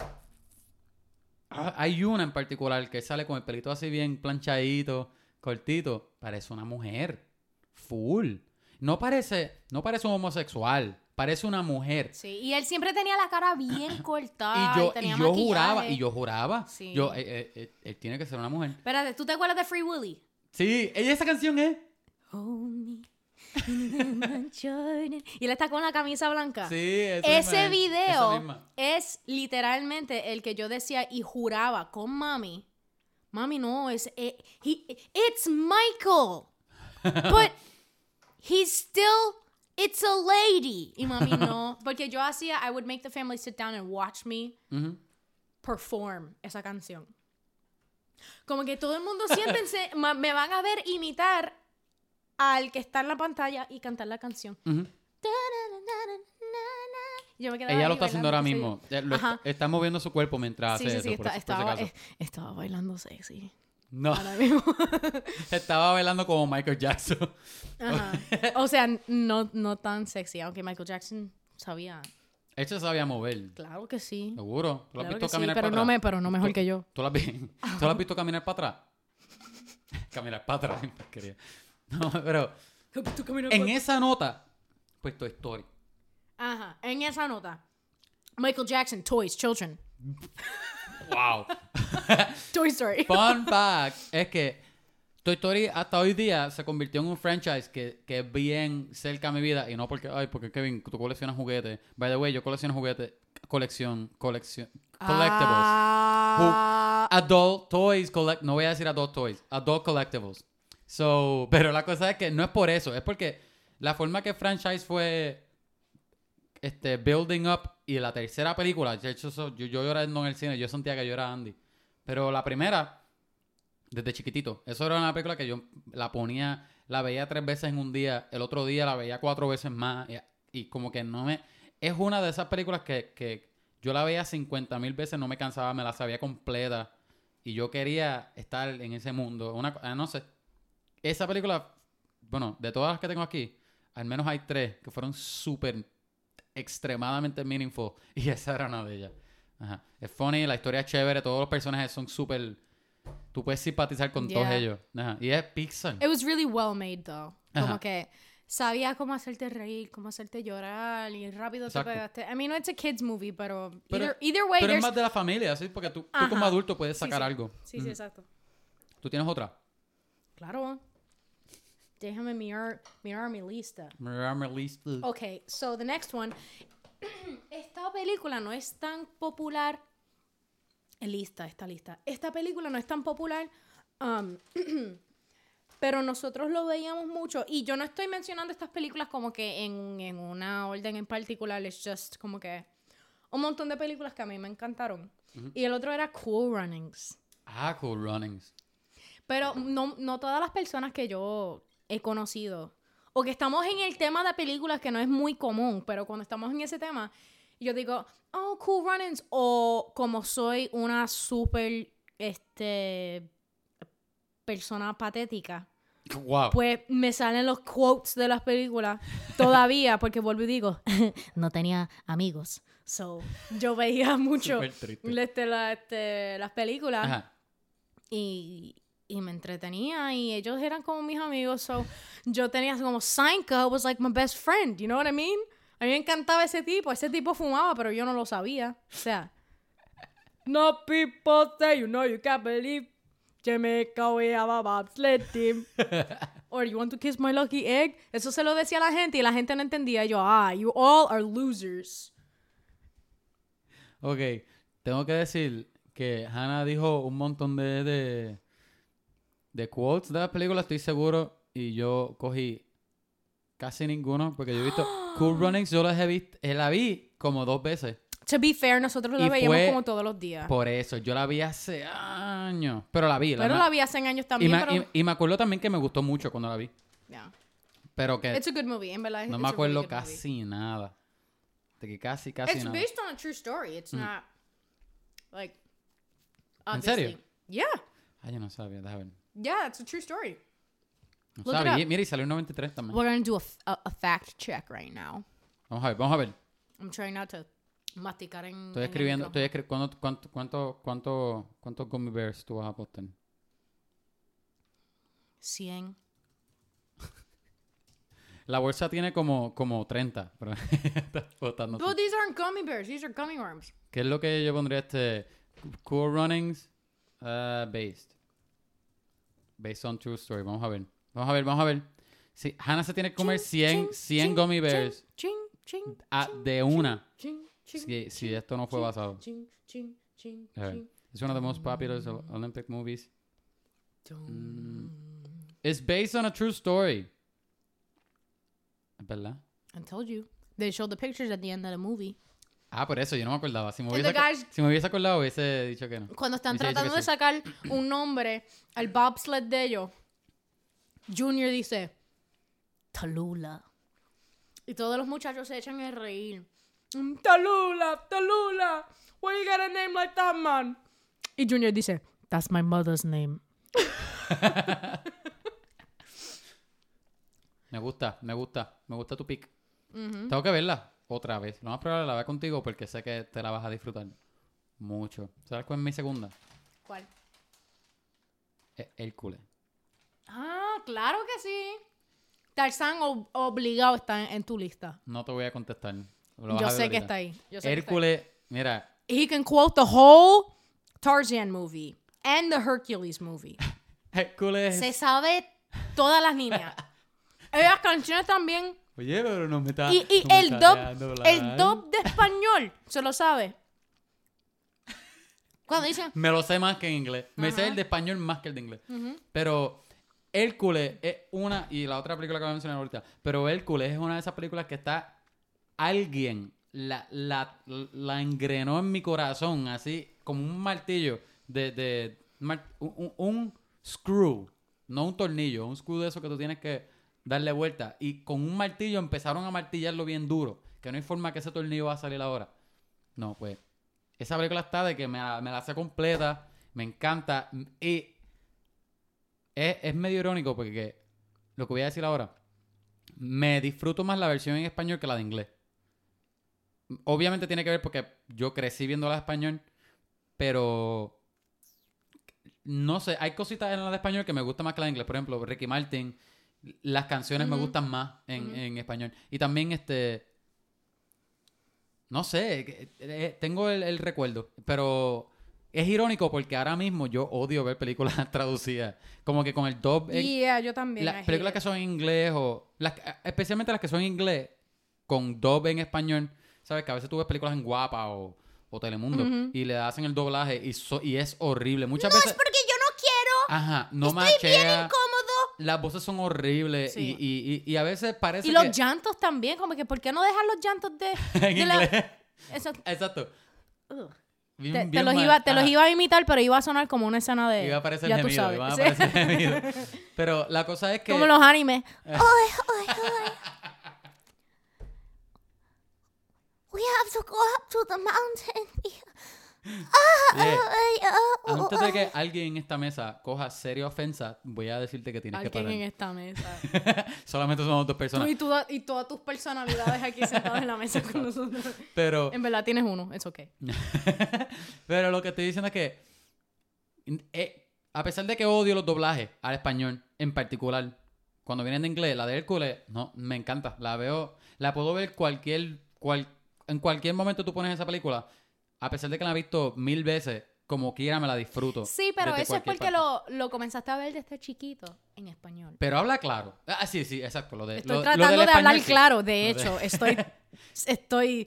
Ah, hay una en particular que sale con el pelito así bien planchadito, cortito. Parece una mujer. Full. No parece, no parece un homosexual. Parece una mujer. Sí, y él siempre tenía la cara bien <clears throat> cortada. y yo, tenía y yo juraba, y yo juraba. Sí. Yo, eh, eh, eh, él tiene que ser una mujer. Espérate, ¿tú te acuerdas de Free Willy? Sí, ella esa canción es. Hold me. Y él está con la camisa blanca. Sí, Ese video es literalmente el que yo decía y juraba con mami. Mami, no, es. eh, he- it's Michael. <laughs> But he's still. It's a lady. Y mami, no. Porque yo hacía. I would make the family sit down and watch me perform esa canción. Como que todo el mundo siéntense, <laughs> me van a ver imitar al que está en la pantalla y cantar la canción. Yo me Ella lo está haciendo ahora mismo. Eh, lo está, está moviendo su cuerpo mientras Sí, hace sí, eso. sí, por está- por eh, estaba bailando sexy. No, Ahora mismo. <laughs> estaba bailando como Michael Jackson. Ajá. O sea, no, no tan sexy, aunque Michael Jackson sabía. Él se sabía mover. Claro que sí. Seguro. ¿Tú lo has Claro visto sí, caminar pero para no, atrás? me, pero no mejor que yo. ¿Tú lo has, vi- <laughs> ¿Tú lo has visto caminar para atrás? <laughs> caminar para atrás. <laughs> No, pero en esa nota, pues Toy Story. Ajá, en esa nota. Michael Jackson, Toys, Children. <laughs> ¡Wow! <laughs> Toy Story. Fun fact es que Toy Story hasta hoy día se convirtió en un franchise que, que es bien cerca a mi vida y no porque, ay, porque Kevin, tú coleccionas juguetes. By the way, yo colecciono juguetes colección, colección, collectibles. Ah, Adult toys, collect, no voy a decir adult toys, adult collectibles. So, <laughs> pero la cosa es que no es por eso, es porque la forma que franchise fue este, building up y la tercera película, de hecho, yo, yo llorando en el cine, yo sentía que yo era Andy. Pero la primera, desde chiquitito, eso era una película que yo la ponía, la veía tres veces en un día, el otro día la veía cuatro veces más, y, y como que no me... Es una de esas películas que, que yo la veía 50 mil veces, no me cansaba, me la sabía completa, y yo quería estar en ese mundo. Una, ah, no sé, esa película, bueno, de todas las que tengo aquí, al menos hay tres que fueron súper extremadamente meaningful <laughs> y esa era una de ellas. Ajá. Es funny, la historia es chévere, todos los personajes son súper... Tú puedes simpatizar con todos Yeah. ellos. Ajá. Y es Pixar. It was really well made, though. Como Ajá. que sabía cómo hacerte reír, cómo hacerte llorar y rápido Exacto. te pegaste. I mean, it's a kids movie, pero, Pero- either, either way, Pero es there's... más de la familia, ¿sí? Porque tú, tú como adulto puedes Sí, sacar sí. algo. Sí, sí, exacto. ¿Tú tienes otra? Claro. Déjame mirar, mirar mi lista. Mirame lista. Ok, so the next one. <clears throat> Esta película no es tan popular. Lista, esta lista. Esta película no es tan popular. um, <clears throat> pero nosotros lo veíamos mucho. Y yo no estoy mencionando estas películas como que en, en una orden en particular. Es just como que un montón de películas que a mí me encantaron. Y el otro era Cool Runnings. Ah, Cool Runnings. Pero no, no todas las personas que yo he conocido, o que estamos en el tema de películas que no es muy común, pero cuando estamos en ese tema, yo digo, oh, cool runnings, o como soy una súper, este, persona patética, Wow. pues me salen los quotes de las películas todavía, <laughs> porque vuelvo y digo, <laughs> no tenía amigos. So, yo veía mucho este, la- este, las películas Ajá. y, y me entretenía y ellos eran como mis amigos. So, yo tenía como Sanka was like my best friend, you know what I mean? A mí me encantaba ese tipo, ese tipo fumaba, pero yo no lo sabía. O sea, no people say you know you can't believe Jamaica we have a bobsled team. <laughs> Or you want to kiss my lucky egg? Eso se lo decía a la gente y la gente no entendía. Yo, ah, you all are losers. Ok, tengo que decir que Hannah dijo un montón de, de, de quotes de la película, estoy seguro, y yo cogí casi ninguno, porque yo he visto <gasps> Cool Runnings, yo las he visto, eh, la vi como dos veces. To be fair, nosotros Y la veíamos como todos los días. Por eso, yo la vi hace años, pero la vi. Pero ma- la vi hace años y, también, me, pero... y- y me acuerdo también que me gustó mucho cuando la vi, Yeah. pero que It's a good movie, en verdad. no it's me a really acuerdo good movie. casi nada. De que casi, casi It's nada. based on a true story. It's not like. ¿En serio? obviously. Yeah, Ay, yo no sabía, déjame ver. Yeah, it's a true story. No Look it sabía. up. Mira, y salió en 93 también. We're gonna do a, f- a- a fact check right now. Vamos a ver, vamos a ver. I'm trying not to masticar en. Estoy en el escribiendo, micrófono. estoy escri- ¿cuánto, cuánto, cuánto, cuánto, cuántos gummy bears tú vas a apostar? 100. <laughs> La bolsa tiene como, como 30, pero <laughs> estás apostando tú. These aren't gummy bears. These are gummy worms. ¿Qué es lo que yo pondría este? Cool Runnings uh, based. Based on true story. Vamos a ver. Vamos a ver, vamos a ver. Sí, Hannah se tiene que comer Ching, 100, ching, 100 ching, gummy bears ching, ah, de una. Si, si esto no fue basado. A ver. Es one of the most popular Ol- Olympic movies. Mm. It's based on a true story. ¿Es verdad? I told you. They showed the pictures at the end of the movie. Ah, por eso, yo no me acordaba. Si me hubiese, si me hubiese acordado, hubiese dicho que no. Cuando están Hubiese tratando de sí. sacar un nombre al bobsled de ellos, Junior dice Talula. Y todos los muchachos se echan a reír. "Mm, Talula, Talula. Why you got a name like that, man? Y Junior dice, That's my mother's name. <laughs> Me gusta, me gusta, me gusta tu pick. Tengo que verla otra vez. Lo más probable la vea contigo porque sé que te la vas a disfrutar mucho. ¿Sabes cuál es mi segunda? ¿Cuál? E- Hércules. Ah, claro que sí. Tarzán ob- obligado está en, en tu lista. No te voy a contestar. Lo Yo a sé que está ahí. Yo sé que está ahí. Hércules, mira, He can quote the whole Tarzan movie and the Hercules movie. <laughs> Hércules. Se sabe todas las líneas. <laughs> Las canciones también. Oye, pero no me está. Y, y no el dub, el dub de español, se lo sabe. Cuando dicen, Me lo sé más que en inglés. Me sé el de español más que el de inglés. Pero Hércules es una, y la otra película que voy a mencionar ahorita, pero Hércules es una de esas películas que está alguien la, la, la engrenó en mi corazón, así como un martillo de, de mar- un, un- un screw, no un tornillo, un screw de eso que tú tienes que darle vuelta. Y con un martillo empezaron a martillarlo bien duro, que no hay forma que ese tornillo va a salir ahora. No, pues esa película está de que me la, sé completa, me encanta. Y es, es medio irónico porque lo que voy a decir ahora, me disfruto más la versión en español que la de inglés. Obviamente tiene que ver porque yo crecí viendo la de español, pero no sé, hay cositas en la de español que me gustan más que la de inglés. Por ejemplo, Ricky Martin, las canciones me gustan más en, en español. Y también este... No sé, que- eh, tengo el, el recuerdo, pero es irónico porque ahora mismo yo odio ver películas <laughs> traducidas. Como que con el dub... en- yeah, yo también. Las películas que son en inglés o... Las, especialmente las que son en inglés con dub en español. ¿Sabes? Que a veces tú ves películas en Guapa o, o Telemundo y le hacen el doblaje y, so- y es horrible. Muchas No, veces... es porque yo no quiero. Ajá, no Estoy bien machea. incómodo. Las voces son horribles Sí. y, y, a veces parece Y los que... llantos también, como que ¿por qué no dejar los llantos de, <laughs> la- Exacto. Bien- te, los mal. iba, te los iba a imitar, pero iba a sonar como una escena de. Iba a aparecer ya gemido, iban a sí. aparecer gemidos. <laughs> Pero la cosa es que... Como los animes. <laughs> We have to go up to the mountain. Oye, antes de que alguien en esta mesa coja seria ofensa, voy a decirte que tienes que Alguien parar. en esta mesa. <laughs> Solamente somos dos Tú personas. y, tú- y todas tus personalidades aquí sentadas en la mesa con nosotros. Pero, En verdad tienes uno, es ok. <laughs> pero lo que estoy diciendo es que, eh, a pesar de que odio los doblajes al español, en particular, cuando vienen de inglés, la de Hércules, no, me encanta. La veo, la puedo ver cualquier, cual, en cualquier momento tú pones esa película, a pesar de que la he visto mil veces, como quiera me la disfruto. Sí, pero eso es porque lo, lo comenzaste a ver desde chiquito en español. Pero habla claro. Ah, sí, sí, exacto. Lo de, Estoy lo- tratando de hablar sí. claro, de hecho. <laughs> Estoy, estoy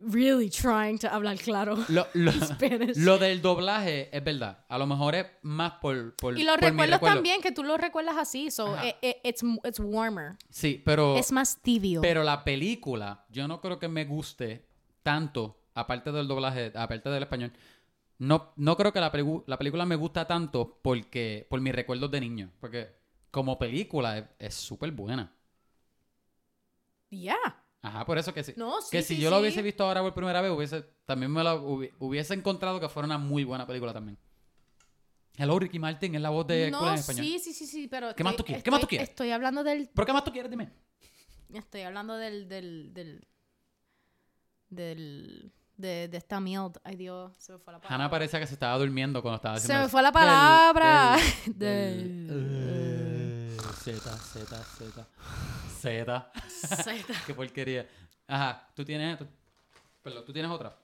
really trying to hablar claro. Lo, <laughs> lo- del doblaje es verdad. A lo mejor es más por, por, Y los por recuerdos recuerdo. también, que tú los recuerdas así. So, it- it- it's, it's warmer. Sí, pero, Es más tibio. pero la película, yo no creo que me guste tanto, aparte del doblaje, aparte del español. No, no creo que la, película me gusta tanto porque por mis recuerdos de niño. Porque como película es- súper buena. yeah. Ajá, por eso que sí. No, sí, que sí, si yo lo hubiese visto ahora por primera vez, hubiese, también me la hubi- hubiese encontrado que fuera una muy buena película también. Hello, Ricky Martin es la voz de No, en español. sí, sí, sí, sí, pero... ¿Qué más estoy- tú quieres? ¿Qué más tú estoy- quieres? Estoy hablando del... ¿Pero qué más tú quieres? Dime. Estoy hablando del... del, del, del de, de esta mild. Ay, Dios, se me fue la palabra. Hannah parecía que se estaba durmiendo cuando estaba Se haciendo me eso. fue la palabra. Del- Del- del- eh, Z, Z, Z. Z. Z. <laughs> Qué porquería. Ajá, tú tienes... tú- Perdón, tú tienes otra.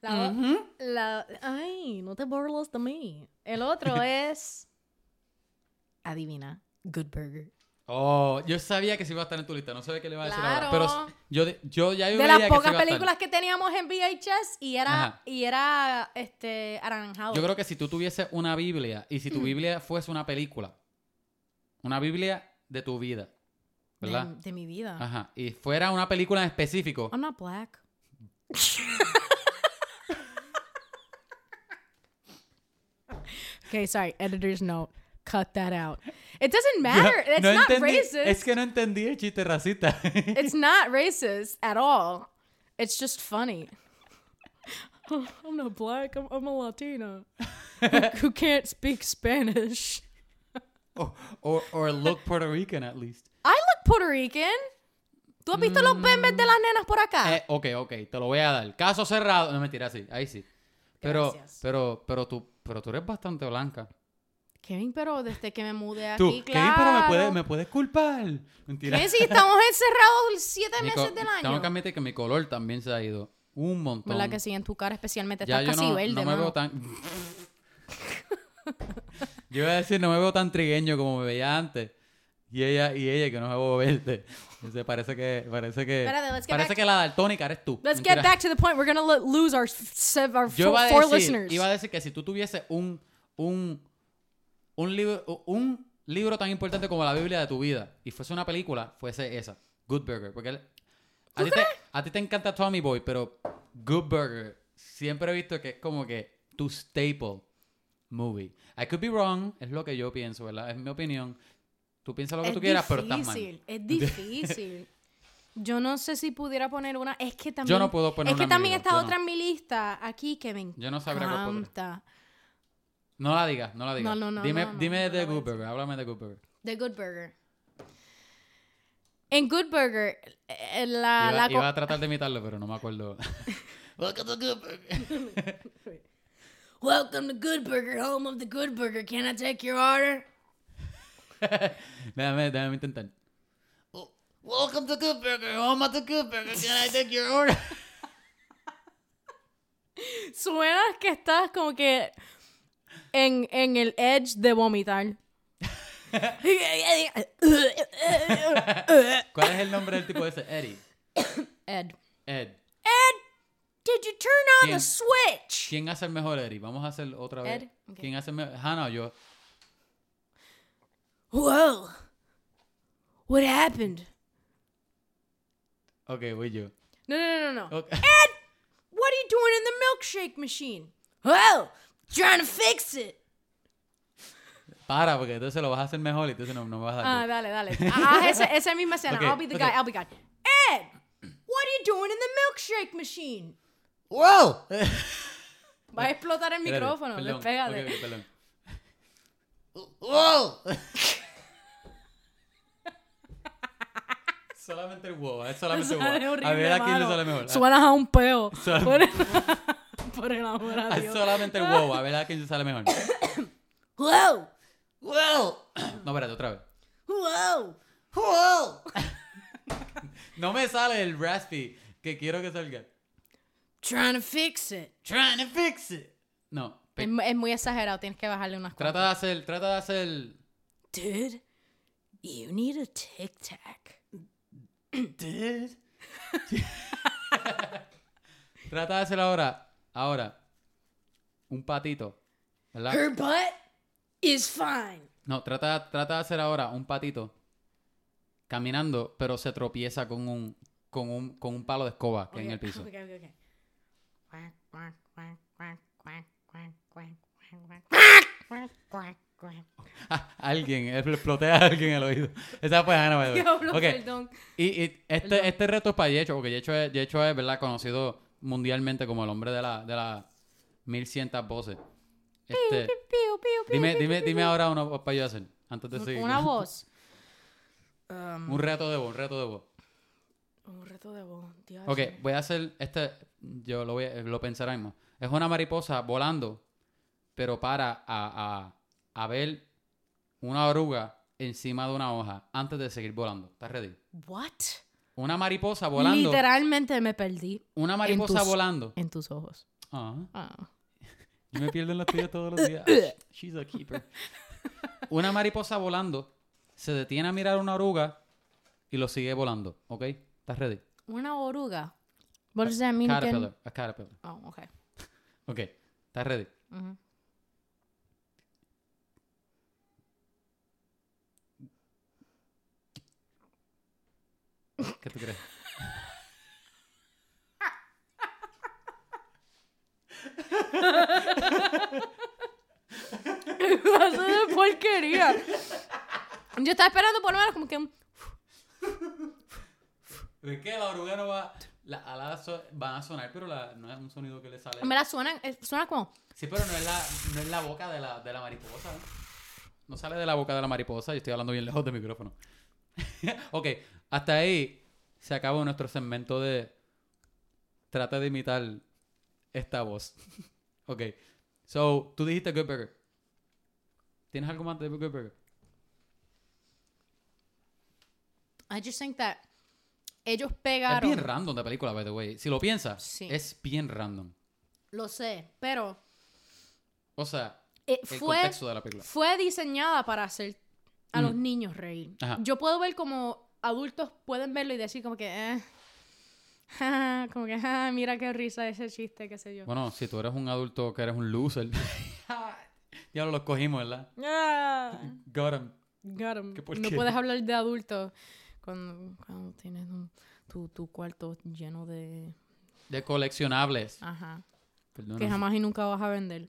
La, o- la- ay, no te burles de mí. El otro <laughs> es. Adivina. Good Burger. Oh, yo sabía que se iba a estar en tu lista. No sabía qué le iba a decir Claro. ahora. Pero yo, yo ya yo De las pocas películas que teníamos en VHS y era, Ajá. y era este anaranjado. Yo creo que si tú tuvieses una Biblia y si tu Biblia fuese una película, una Biblia de tu vida, ¿verdad? De, de mi vida. Ajá. Y fuera una película en específico. I'm not black. <laughs> okay, sorry. Editor's note. Cut that out. It doesn't matter. It's no not entendí- racist. Es que no entendí el chiste racista. <laughs> It's not racist at all. It's just funny. <laughs> I'm not black. I'm, I'm a Latina who, <laughs> who can't speak Spanish. or, or, or look Puerto Rican at least. I look Puerto Rican. ¿Tú has visto los bembes de las nenas por acá? Eh, ok, ok, te lo voy a dar. Caso cerrado. No, mentira, sí, ahí sí. Pero, Gracias. pero, pero tú, pero tú eres bastante blanca. Kevin, pero desde que me mudé aquí, Tú, claro. Kevin, pero me puedes, me puedes culpar. Mentira. ¿Qué si estamos encerrados siete Mi meses del año? Tengo que admitir que mi color también se ha ido un montón. ¿Verdad que sí? En tu cara especialmente Ya estás yo casi no, verde, no me mano. veo tan... <laughs> yo iba a decir, no me veo tan trigueño como me veía antes. Y ella, y ella que no es bobo verde. Dice, parece que, parece que, Espérate, let's get parece back- que la daltónica eres tú. Let's Mentira. get back to the point. We're gonna lo- lose our, our Yo four, iba a, four decir, listeners. iba a decir que si tú tuvieses un, un, un, libro, un libro tan importante como la Biblia de tu vida y fuese una película, fuese esa, Good Burger. Porque él- a, ti te, a ti te encanta Tommy Boy, pero Good Burger siempre he visto que es como que tu staple movie. I could be wrong, es lo que yo pienso, ¿verdad? Es mi opinión. Tú piensas lo que es tú quieras, pero estás difícil, mal. Es <laughs> difícil. Yo no sé si pudiera poner una. Es que también. Yo no puedo poner Es una que también está yo no. otra en mi lista aquí que me Yo no sabría cuál encanta. No la digas, no la digas. No, no, no, Dime, no, no, dime no de a Good Burger, háblame de Good Burger. The Good Burger. En Good Burger, eh, la, iba, la iba a tratar de imitarlo, pero no me acuerdo. <laughs> Welcome to Good Burger. Welcome to Good Burger, home of the Good Burger. Can I take your order? <laughs> déjame, déjame intentar. Oh, Welcome to Good Burger, home of the Good Burger. Can I take your order? <laughs> Suena que estás como que en, en el edge de vomitar. <laughs> ¿Cuál es el nombre del tipo ese? Eddie. Ed. Ed. Ed, did you turn on ¿Quién? the switch? ¿Quién hace el mejor Eddie? Vamos a hacer otra vez. Ed, ok. ¿Quién hace el mejor? Hannah o yo. Whoa. What happened? Ok, voy yo. No, no, no, no, no. Ok. Ed, what are you doing in the milkshake machine? Oh, trying to fix it. Para, porque entonces lo vas a hacer mejor y entonces no, no me vas a dar. Ah, dale, dale. <laughs> Ah, esa, esa misma escena. I'll be the guy. I'll be the guy. Ed, what are you doing in the milkshake machine? ¡Wow! <laughs> Va a explotar el micrófono. perdón, Despégate. ok, ok, perdón. ¡Wow! <laughs> solamente el wow, es solamente el wow. A ver a quién le sale mejor. Suenas a un peo. Por, el amor a Dios. solamente el wow, a ver a quién le sale mejor. <coughs> Wow. ¡Wow! <coughs> No, espérate, otra vez. Wow. ¡Wow! <coughs> No me sale el raspy que quiero que salga. Trying to fix it. Trying to fix it. No, pe- Es, mu- es muy exagerado. Tienes que bajarle unas cosas. trata de hacer, trata de hacer. Dude, you need a tic tac. Dude. <laughs> trata de hacer ahora, Ahora, un patito, ¿verdad? Her butt is fine. No, trata, trata de hacer ahora un patito caminando, pero se tropieza con un, con un, con un palo de escoba que okay. en el piso. Okay, okay, <laughs> ah, alguien, eh, explotea a alguien el oído. Esa fue Ana, <laughs> okay. Y, y este, este reto es para Yecho, porque Yecho es, Yecho es ¿verdad? conocido mundialmente como el hombre de la, de las 1100 voces. Este, Piu, piu, piu, dime, piu, dime, piu, dime ahora uno para yo hacer, antes de seguir. Una voz. <laughs> Um, Un reto de voz, un reto de voz. un reto de voz. Dios. Ok, voy a hacer este, yo lo, voy a- lo pensaré mismo. Es una mariposa volando, pero para a, a, a ver una oruga encima de una hoja antes de seguir volando. ¿Estás ready? What? Una mariposa volando. Literalmente me perdí Una mariposa tus- volando. en tus ojos. Ah, Ah. <laughs> yo me pierdo en las tuyas todos los días. <laughs> <laughs> She's a keeper. Una mariposa volando se detiene a mirar una oruga y lo sigue volando. ¿Ok? ¿Estás ready? Una oruga. What does that mean? Caterpillar. A caterpillar. Oh, okay. Ok. ¿Estás ready? Ujú. ¿Qué tú crees? clase de porquería. Yo estaba esperando por lo menos como que un... Es que la oruga no va. Las alas so- van a sonar, pero la- no es un sonido que le sale. Me la suena, eh, suena como... Sí, pero no es la, no es la boca de la, de la mariposa. No sale de la boca de la mariposa. Yo estoy hablando bien lejos del micrófono. <laughs> ok, hasta ahí se acabó nuestro segmento de. Trata de imitar esta voz. <laughs> ok, so tú dijiste Good Burger. ¿Tienes algo más de Good Burger? I just think that ellos Es pegaron... bien random de película, by the way. Si lo piensas, Sí. es bien random. Lo sé, pero O sea, eh, el fue, contexto de la película. fue diseñada para ser a los niños reír. Ajá. Yo puedo ver como adultos pueden verlo y decir como que, eh, como que, ah, mira qué risa ese chiste, qué sé yo. Bueno, si tú eres un adulto que eres un loser. <laughs> ya lo los cogimos, ¿verdad? Ah, Got 'em. got. ¿Qué No puedes hablar de adultos cuando, cuando tienes un- tu, tu cuarto lleno de... De coleccionables. Ajá. Que jamás y nunca vas a vender.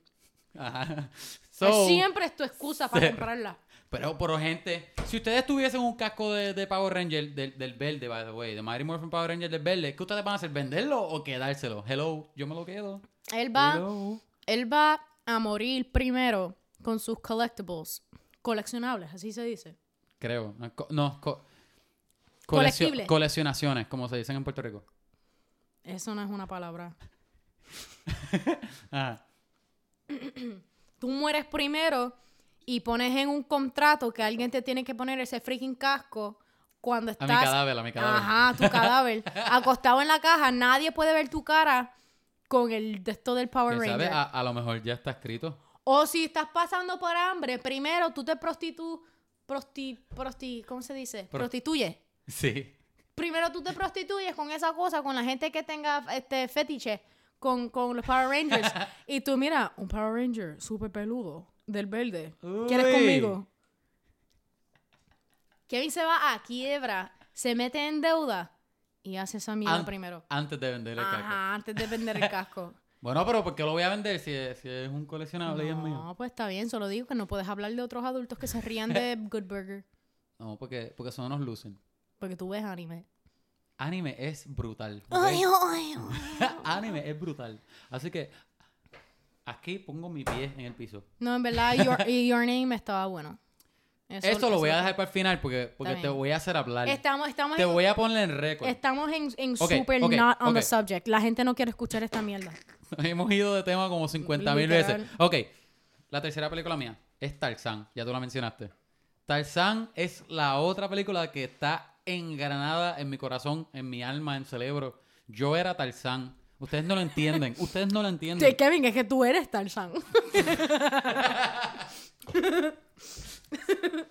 Ajá. So, siempre es tu excusa para comprarla. Pero, pero gente, si ustedes tuviesen un casco de, de Power Ranger del, del verde, by the way, de Mighty Morphin Power Ranger del verde, ¿qué ustedes van a hacer? ¿Venderlo o quedárselo? Hello, yo me lo quedo. Él va, Hello. él va a morir primero con sus collectibles. Coleccionables, así se dice. Creo. No, co- no co- coleccio- Colectibles. coleccionaciones, como se dicen en Puerto Rico. Eso no es una palabra. <laughs> Tú mueres primero y pones en un contrato que alguien te tiene que poner ese freaking casco cuando A estás... mi cadáver, a mi cadáver. Ajá, tu <laughs> cadáver. acostado en la caja, nadie puede ver tu cara con el de esto del Power Ranger. sabe, a, a lo mejor ya está escrito. O si estás pasando por hambre, primero tú te prostitu... Prosti... Prosti... ¿Cómo se dice? Pro- Prostituyes. Sí. Primero tú te prostituyes con esa cosa, con la gente que tenga este fetiche con, con los Power Rangers. <laughs> y tú, mira, un Power Ranger súper peludo, del verde. ¿Quieres conmigo? Kevin se va a quiebra, se mete en deuda y hace esa mierda An- primero. Antes de vender el casco. Ajá, antes de vender el casco. <laughs> Bueno, pero ¿por qué lo voy a vender si es, si es un coleccionable y es mío? No, pues está bien, solo digo que no puedes hablar de otros adultos que se rían de <laughs> Good Burger. No, porque, porque son unos lucen. Porque tú ves anime. Anime es brutal. ¿ok? Ay, ay, ay. <laughs> Anime es brutal. Así que aquí pongo mi pie en el piso. No, en verdad, Your, <laughs> your Name estaba bueno. Eso- Esto lo voy a dejar para el final porque, te voy a hacer hablar. Estamos, estamos, Te en, voy a poner en récord. estamos en, super not on the subject. La gente no quiere escuchar esta mierda. <laughs> Hemos ido de tema como 50 mil veces. Ok, la tercera película mía es Tarzán. Ya tú la mencionaste. Tarzán es la otra película que está engranada en mi corazón, en mi alma, en mi cerebro. Yo era Tarzán. Ustedes no lo entienden. Ustedes no lo entienden. Sí, Kevin, es que tú eres Tarzán.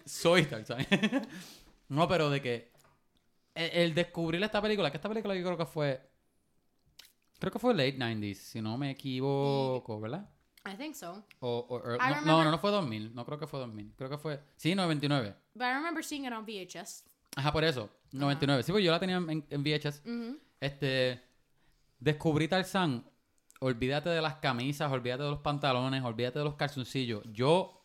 Soy Tarzán. no, pero de que el, el descubrir esta película, que esta película yo creo que fue creo que fue late 90s, si no me equivoco, ¿verdad? I think so. O, o- o- I no, remember- no, no, no fue 2000, no creo que fue 2000, creo que fue sí, 99. But I remember seeing it on VHS. Ajá, por eso, 99. Sí, pues yo la tenía en, en VHS. Ujú. Este descubrí Tarzán. Olvídate de las camisas, olvídate de los pantalones, olvídate de los calzoncillos. Yo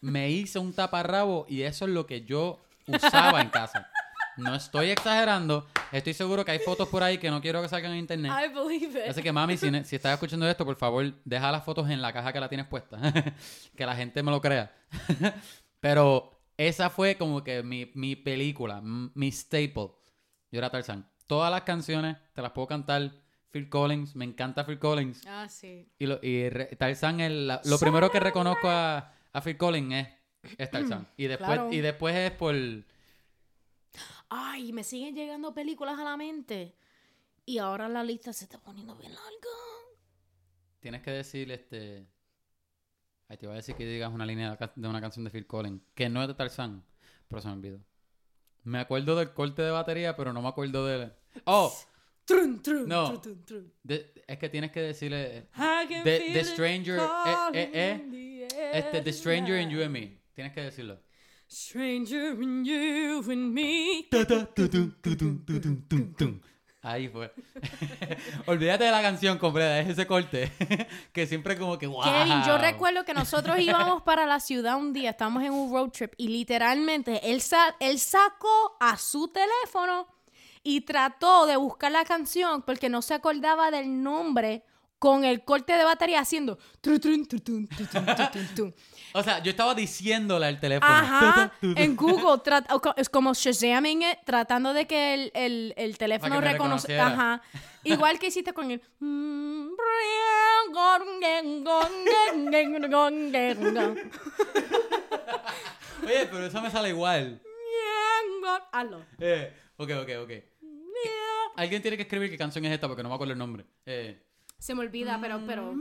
me hice un taparrabo y eso es lo que yo usaba en casa. No estoy exagerando. Estoy seguro que hay fotos por ahí que no quiero que salgan en internet. I believe it. Así que mami, si, estás escuchando esto, por favor, deja las fotos en la caja que la tienes puesta. <laughs> que la gente me lo crea. <laughs> Pero esa fue como que mi, mi película, mi staple. Yo era Tarzán. Todas las canciones te las puedo cantar. Phil Collins, me encanta Phil Collins. Ah, sí. Y, lo, y re- es la- lo primero que reconozco a, a Phil Collins es, es Tarzán. <clears throat> Y después, Claro. y después es por... Ay, me siguen llegando películas a la mente. Y ahora la lista se está poniendo bien larga. Tienes que decir, este... Ay, te iba a decir que digas una línea de una canción de Phil Collins, que no es de Tarzán, pero se me olvidó. Me acuerdo del corte de batería, pero no me acuerdo de... ¡Oh! <laughs> Trun, trun, No. trun, trun, trun. De- es que tienes que decirle... I can The- feel The it Stranger, eh, eh, eh, calling in the Este, The Stranger in. You and Me. Tienes que decirlo. Stranger in you and me. Ahí fue. <laughs> Olvídate de la canción completa, es ese corte. <laughs> que siempre como que wow. Kevin, yo recuerdo que nosotros <laughs> íbamos para la ciudad un día, estábamos en un road trip y literalmente él, sa- él sacó a su teléfono y trató de buscar la canción porque no se acordaba del nombre con el corte de batería haciendo. O sea, yo estaba diciéndole al teléfono. Ajá, en <laughs> Google, es como shazamming it, tratando de que el, el, el teléfono reconociera. Ajá. Igual que hiciste con el. <laughs> Oye, pero eso me sale igual. <laughs> Hazlo. Eh, ok, ok, ok. Alguien tiene que escribir qué canción es esta porque no me acuerdo el nombre. Eh, Se me olvida, pero, pero.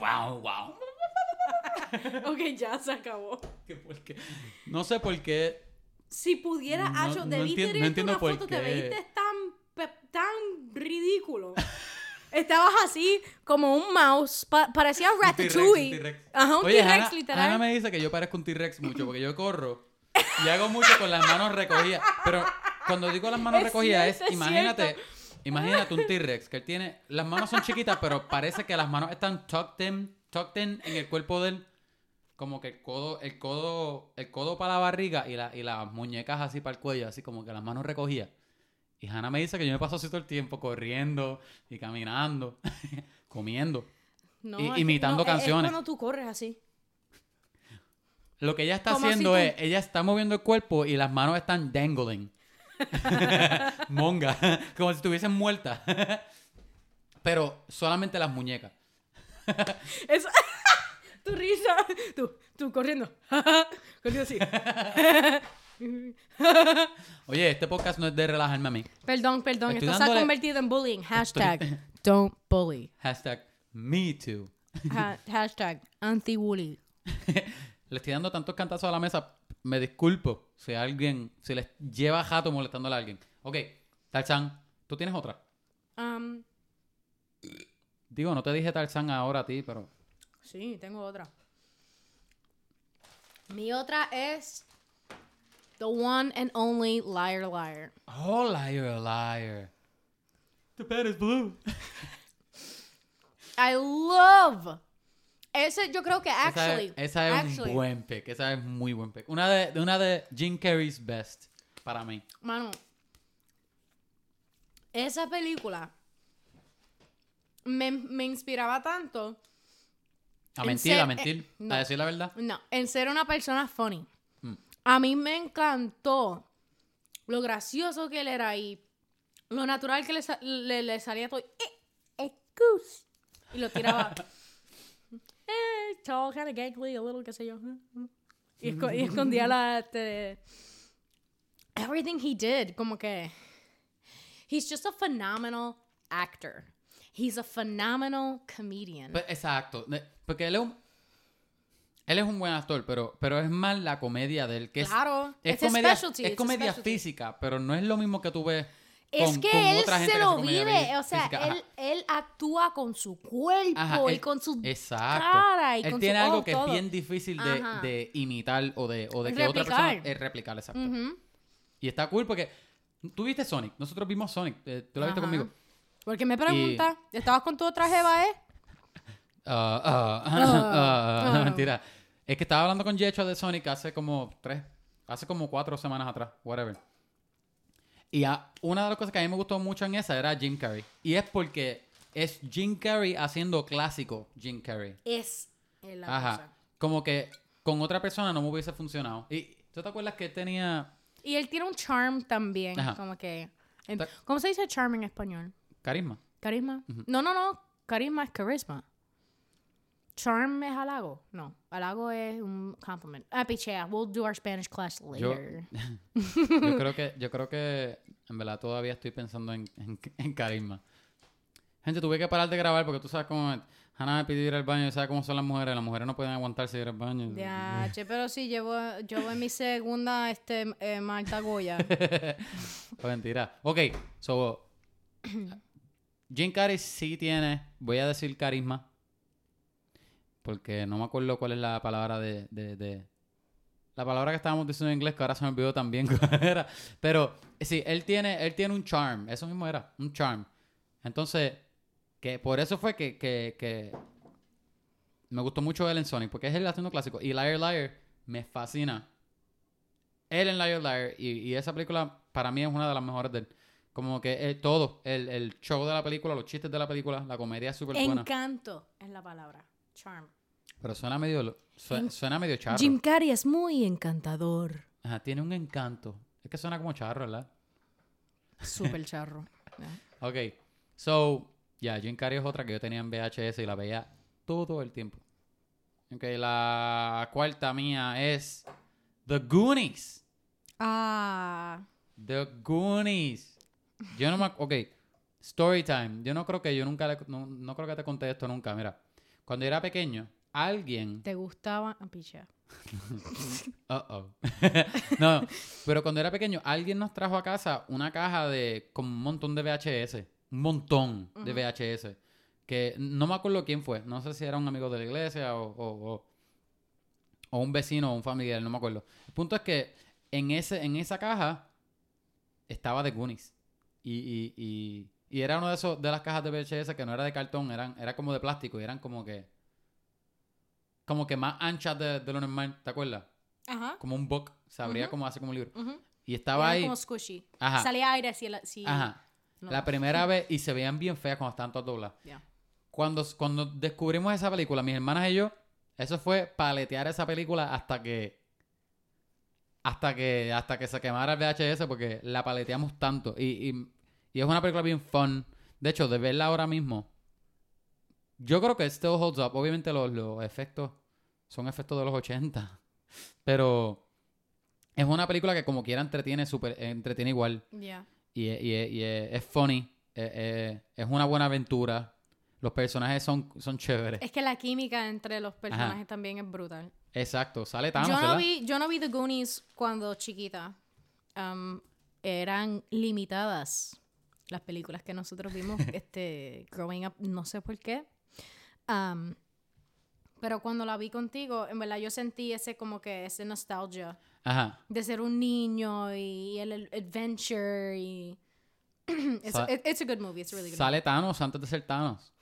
Wow, wow. Ok, ya se acabó. ¿Qué por qué? No sé por qué. Si pudiera, No- Acho, no no entiendo una por foto, te qué. tan, pe- tan ridículo. Estabas así como un mouse, pa- parecía Un. T-Rex. Ajá, un T-Rex literal. Hannah me dice que yo parezco un T-Rex mucho porque yo corro y hago mucho con las manos recogidas. Pero cuando digo las manos Es recogidas cierto, es, imagínate, cierto. imagínate un T-Rex que él tiene, las manos son chiquitas, pero parece que las manos están tucked in, tucked in en el cuerpo de él. Como que el codo, el codo, el codo para la barriga y, la, y las muñecas así para el cuello, así como que las manos recogidas. Y Hannah me dice que yo me paso así todo el tiempo corriendo y caminando, <laughs> comiendo. No, que- imitando no, es- canciones. Es cuando tú corres así. Lo que ella está si haciendo tú- es, ella está moviendo el cuerpo y las manos están dangling. <laughs> <laughs> Monga, como si estuviesen muertas. Pero solamente las muñecas. Eso. tu risa. Tú, tú corriendo. corriendo así. <laughs> Oye, este podcast no es de relajarme a mí. Perdón, perdón. Estoy Esto se ha convertido en bullying. Hashtag <laughs> don't bully. Hashtag me too. Ha- hashtag anti-bully. <laughs> Le estoy dando tantos cantazos a la mesa. Me disculpo si alguien, si les lleva jato molestándole a alguien. Ok, Tarzán, ¿tú tienes otra? Um, Digo, no te dije Tarzán ahora a ti, pero... sí, tengo otra. Mi otra es The One and Only Liar Liar. Oh, liar, liar. The pen is blue. <laughs> I love. Ese yo creo que Esa actually. es, esa es actually, un buen pick. Esa es muy buen pick. Una de, de una de Jim Carrey's best para mí. Mano, esa película me, me inspiraba tanto. A En mentir, a mentir. eh, no. A decir la verdad. No, en ser una persona funny. A mí me encantó lo gracioso que él era y lo natural que le, sa- le, le salía todo. Eh, excuse. Y lo tiraba. <laughs> eh, tall, kind of gangly, a little, qué sé yo. Y, esco- y escondía la. este, everything he did, como que. He's just a phenomenal actor. He's a phenomenal comedian. Pues, exacto. Porque él es un. Él es un buen actor, pero, pero es más la comedia de él. Que es, Claro, es his comedia, es comedia física, pero no es lo mismo que tú ves. Es con- que con él otra gente se que lo vive, vi- o sea, él, él actúa con su cuerpo Ajá, y con su Exacto. cara y él con tiene su algo que todo. es bien difícil de, imitar o de, o de que otra persona es replicar, exacto. Ujú. Y está cool porque tú viste Sonic, nosotros vimos Sonic, eh, tú la viste Ajá. conmigo. ¿Por qué me preguntas? ¿Estabas con tu otra jeva, eh? <laughs> Ah, ah. <laughs> mentira. Es que estaba hablando con Yecho de Sonic hace como tres, hace como cuatro semanas atrás, whatever. Y a- una de las cosas que a mí me gustó mucho en esa era Jim Carrey. Y es porque es Jim Carrey haciendo clásico Jim Carrey. Es la Ajá. cosa. Como que con otra persona no me hubiese funcionado. ¿Y tú te acuerdas que él tenía Y él tiene un charm también, Ajá. como que... en- ¿Cómo se dice charm en español? carisma? ¿Carisma? No, no, no. Carisma es carisma. Charm es halago. No, halago es un compliment. Ah, pichea. We'll do our Spanish class Yo- later. <laughs> Yo creo que, <laughs> yo creo que en verdad todavía estoy pensando en, en, en carisma. Gente, tuve que parar de grabar porque tú sabes cómo Hannah me pidió ir al baño y sabes cómo son las mujeres. Las mujeres no pueden aguantarse ir al baño. Ya, che, pero sí, llevo, llevo en mi segunda este, eh, Marta Goya. Oh, <laughs> mentira. Ok, so <clears throat> Jim Carrey sí tiene, voy a decir carisma, porque no me acuerdo cuál es la palabra de, la palabra que estábamos diciendo en inglés, que ahora se me olvidó también <laughs> cuál era. Pero sí, él tiene, él tiene un charm, eso mismo era, un charm. Entonces, que por eso fue que, me gustó mucho él en Sonic, porque es él haciendo clásico. Y Liar Liar me fascina. Él en Liar Liar, y, y esa película para mí es una de las mejores de él. Como que eh, todo, el, el show de la película, los chistes de la película, la comedia es súper buena. Encanto es la palabra. Charm. Pero suena medio, suena, En- suena medio charro. Jim Carrey es muy encantador. Ajá, tiene un encanto. Es que suena como charro, ¿verdad? Súper <laughs> charro. Ok, so, ya, Jim Carrey es otra que yo tenía en VHS y la veía todo el tiempo. Ok, la cuarta mía es The Goonies. Ah. The Goonies. Yo no me... Ok, story time. Yo no creo que yo nunca... le- no, no creo que te conté esto nunca. Mira, cuando yo era pequeño, alguien... ¿Te gustaba? Ah, picha. <laughs> Uh-oh. <laughs> no, pero cuando era pequeño, alguien nos trajo a casa una caja de con un montón de VHS. Un montón de VHS. Que no me acuerdo quién fue. No sé si era un amigo de la iglesia o, o, o- o un vecino o un familiar, no me acuerdo. El punto es que en, ese, en esa caja estaba de Goonies. Y, y, y, y era una de, esos, de las cajas de VHS que no era de cartón, eran, era como de plástico y eran como que. Como que más anchas de, de lo normal, ¿te acuerdas? Ajá. como un book, se abría como así como un libro. Y estaba ahí. como squishy. Ajá. Salía aire si... La, si Ajá. no. La primera vez y se veían bien feas cuando estaban todas dobladas. Ya. Cuando, cuando descubrimos esa película, mis hermanas y yo, eso fue paletear esa película hasta que. Hasta que, hasta que se quemara el VHS porque la paleteamos tanto. Y, y, y es una película bien fun. De hecho, de verla ahora mismo, yo creo que still holds up. Obviamente los, los efectos son efectos de los 80. <laughs> Pero es una película que como quiera entretiene, super, entretiene igual. Ya. Y, es- y es- y es, es funny. eh, eh, es una buena aventura. Los personajes son, son chéveres. Es que la química entre los personajes también es brutal. Exacto. Sale Thanos, yo, no vi, yo no vi The Goonies cuando chiquita. Um, eran limitadas las películas que nosotros vimos <laughs> este, growing up. No sé por qué. Um, pero cuando la vi contigo, en verdad yo sentí ese como que ese nostalgia Ajá. de ser un niño y el, el adventure y... <clears throat> it's, it- it's a good movie. It's a really good Sale Thanos antes de ser Thanos.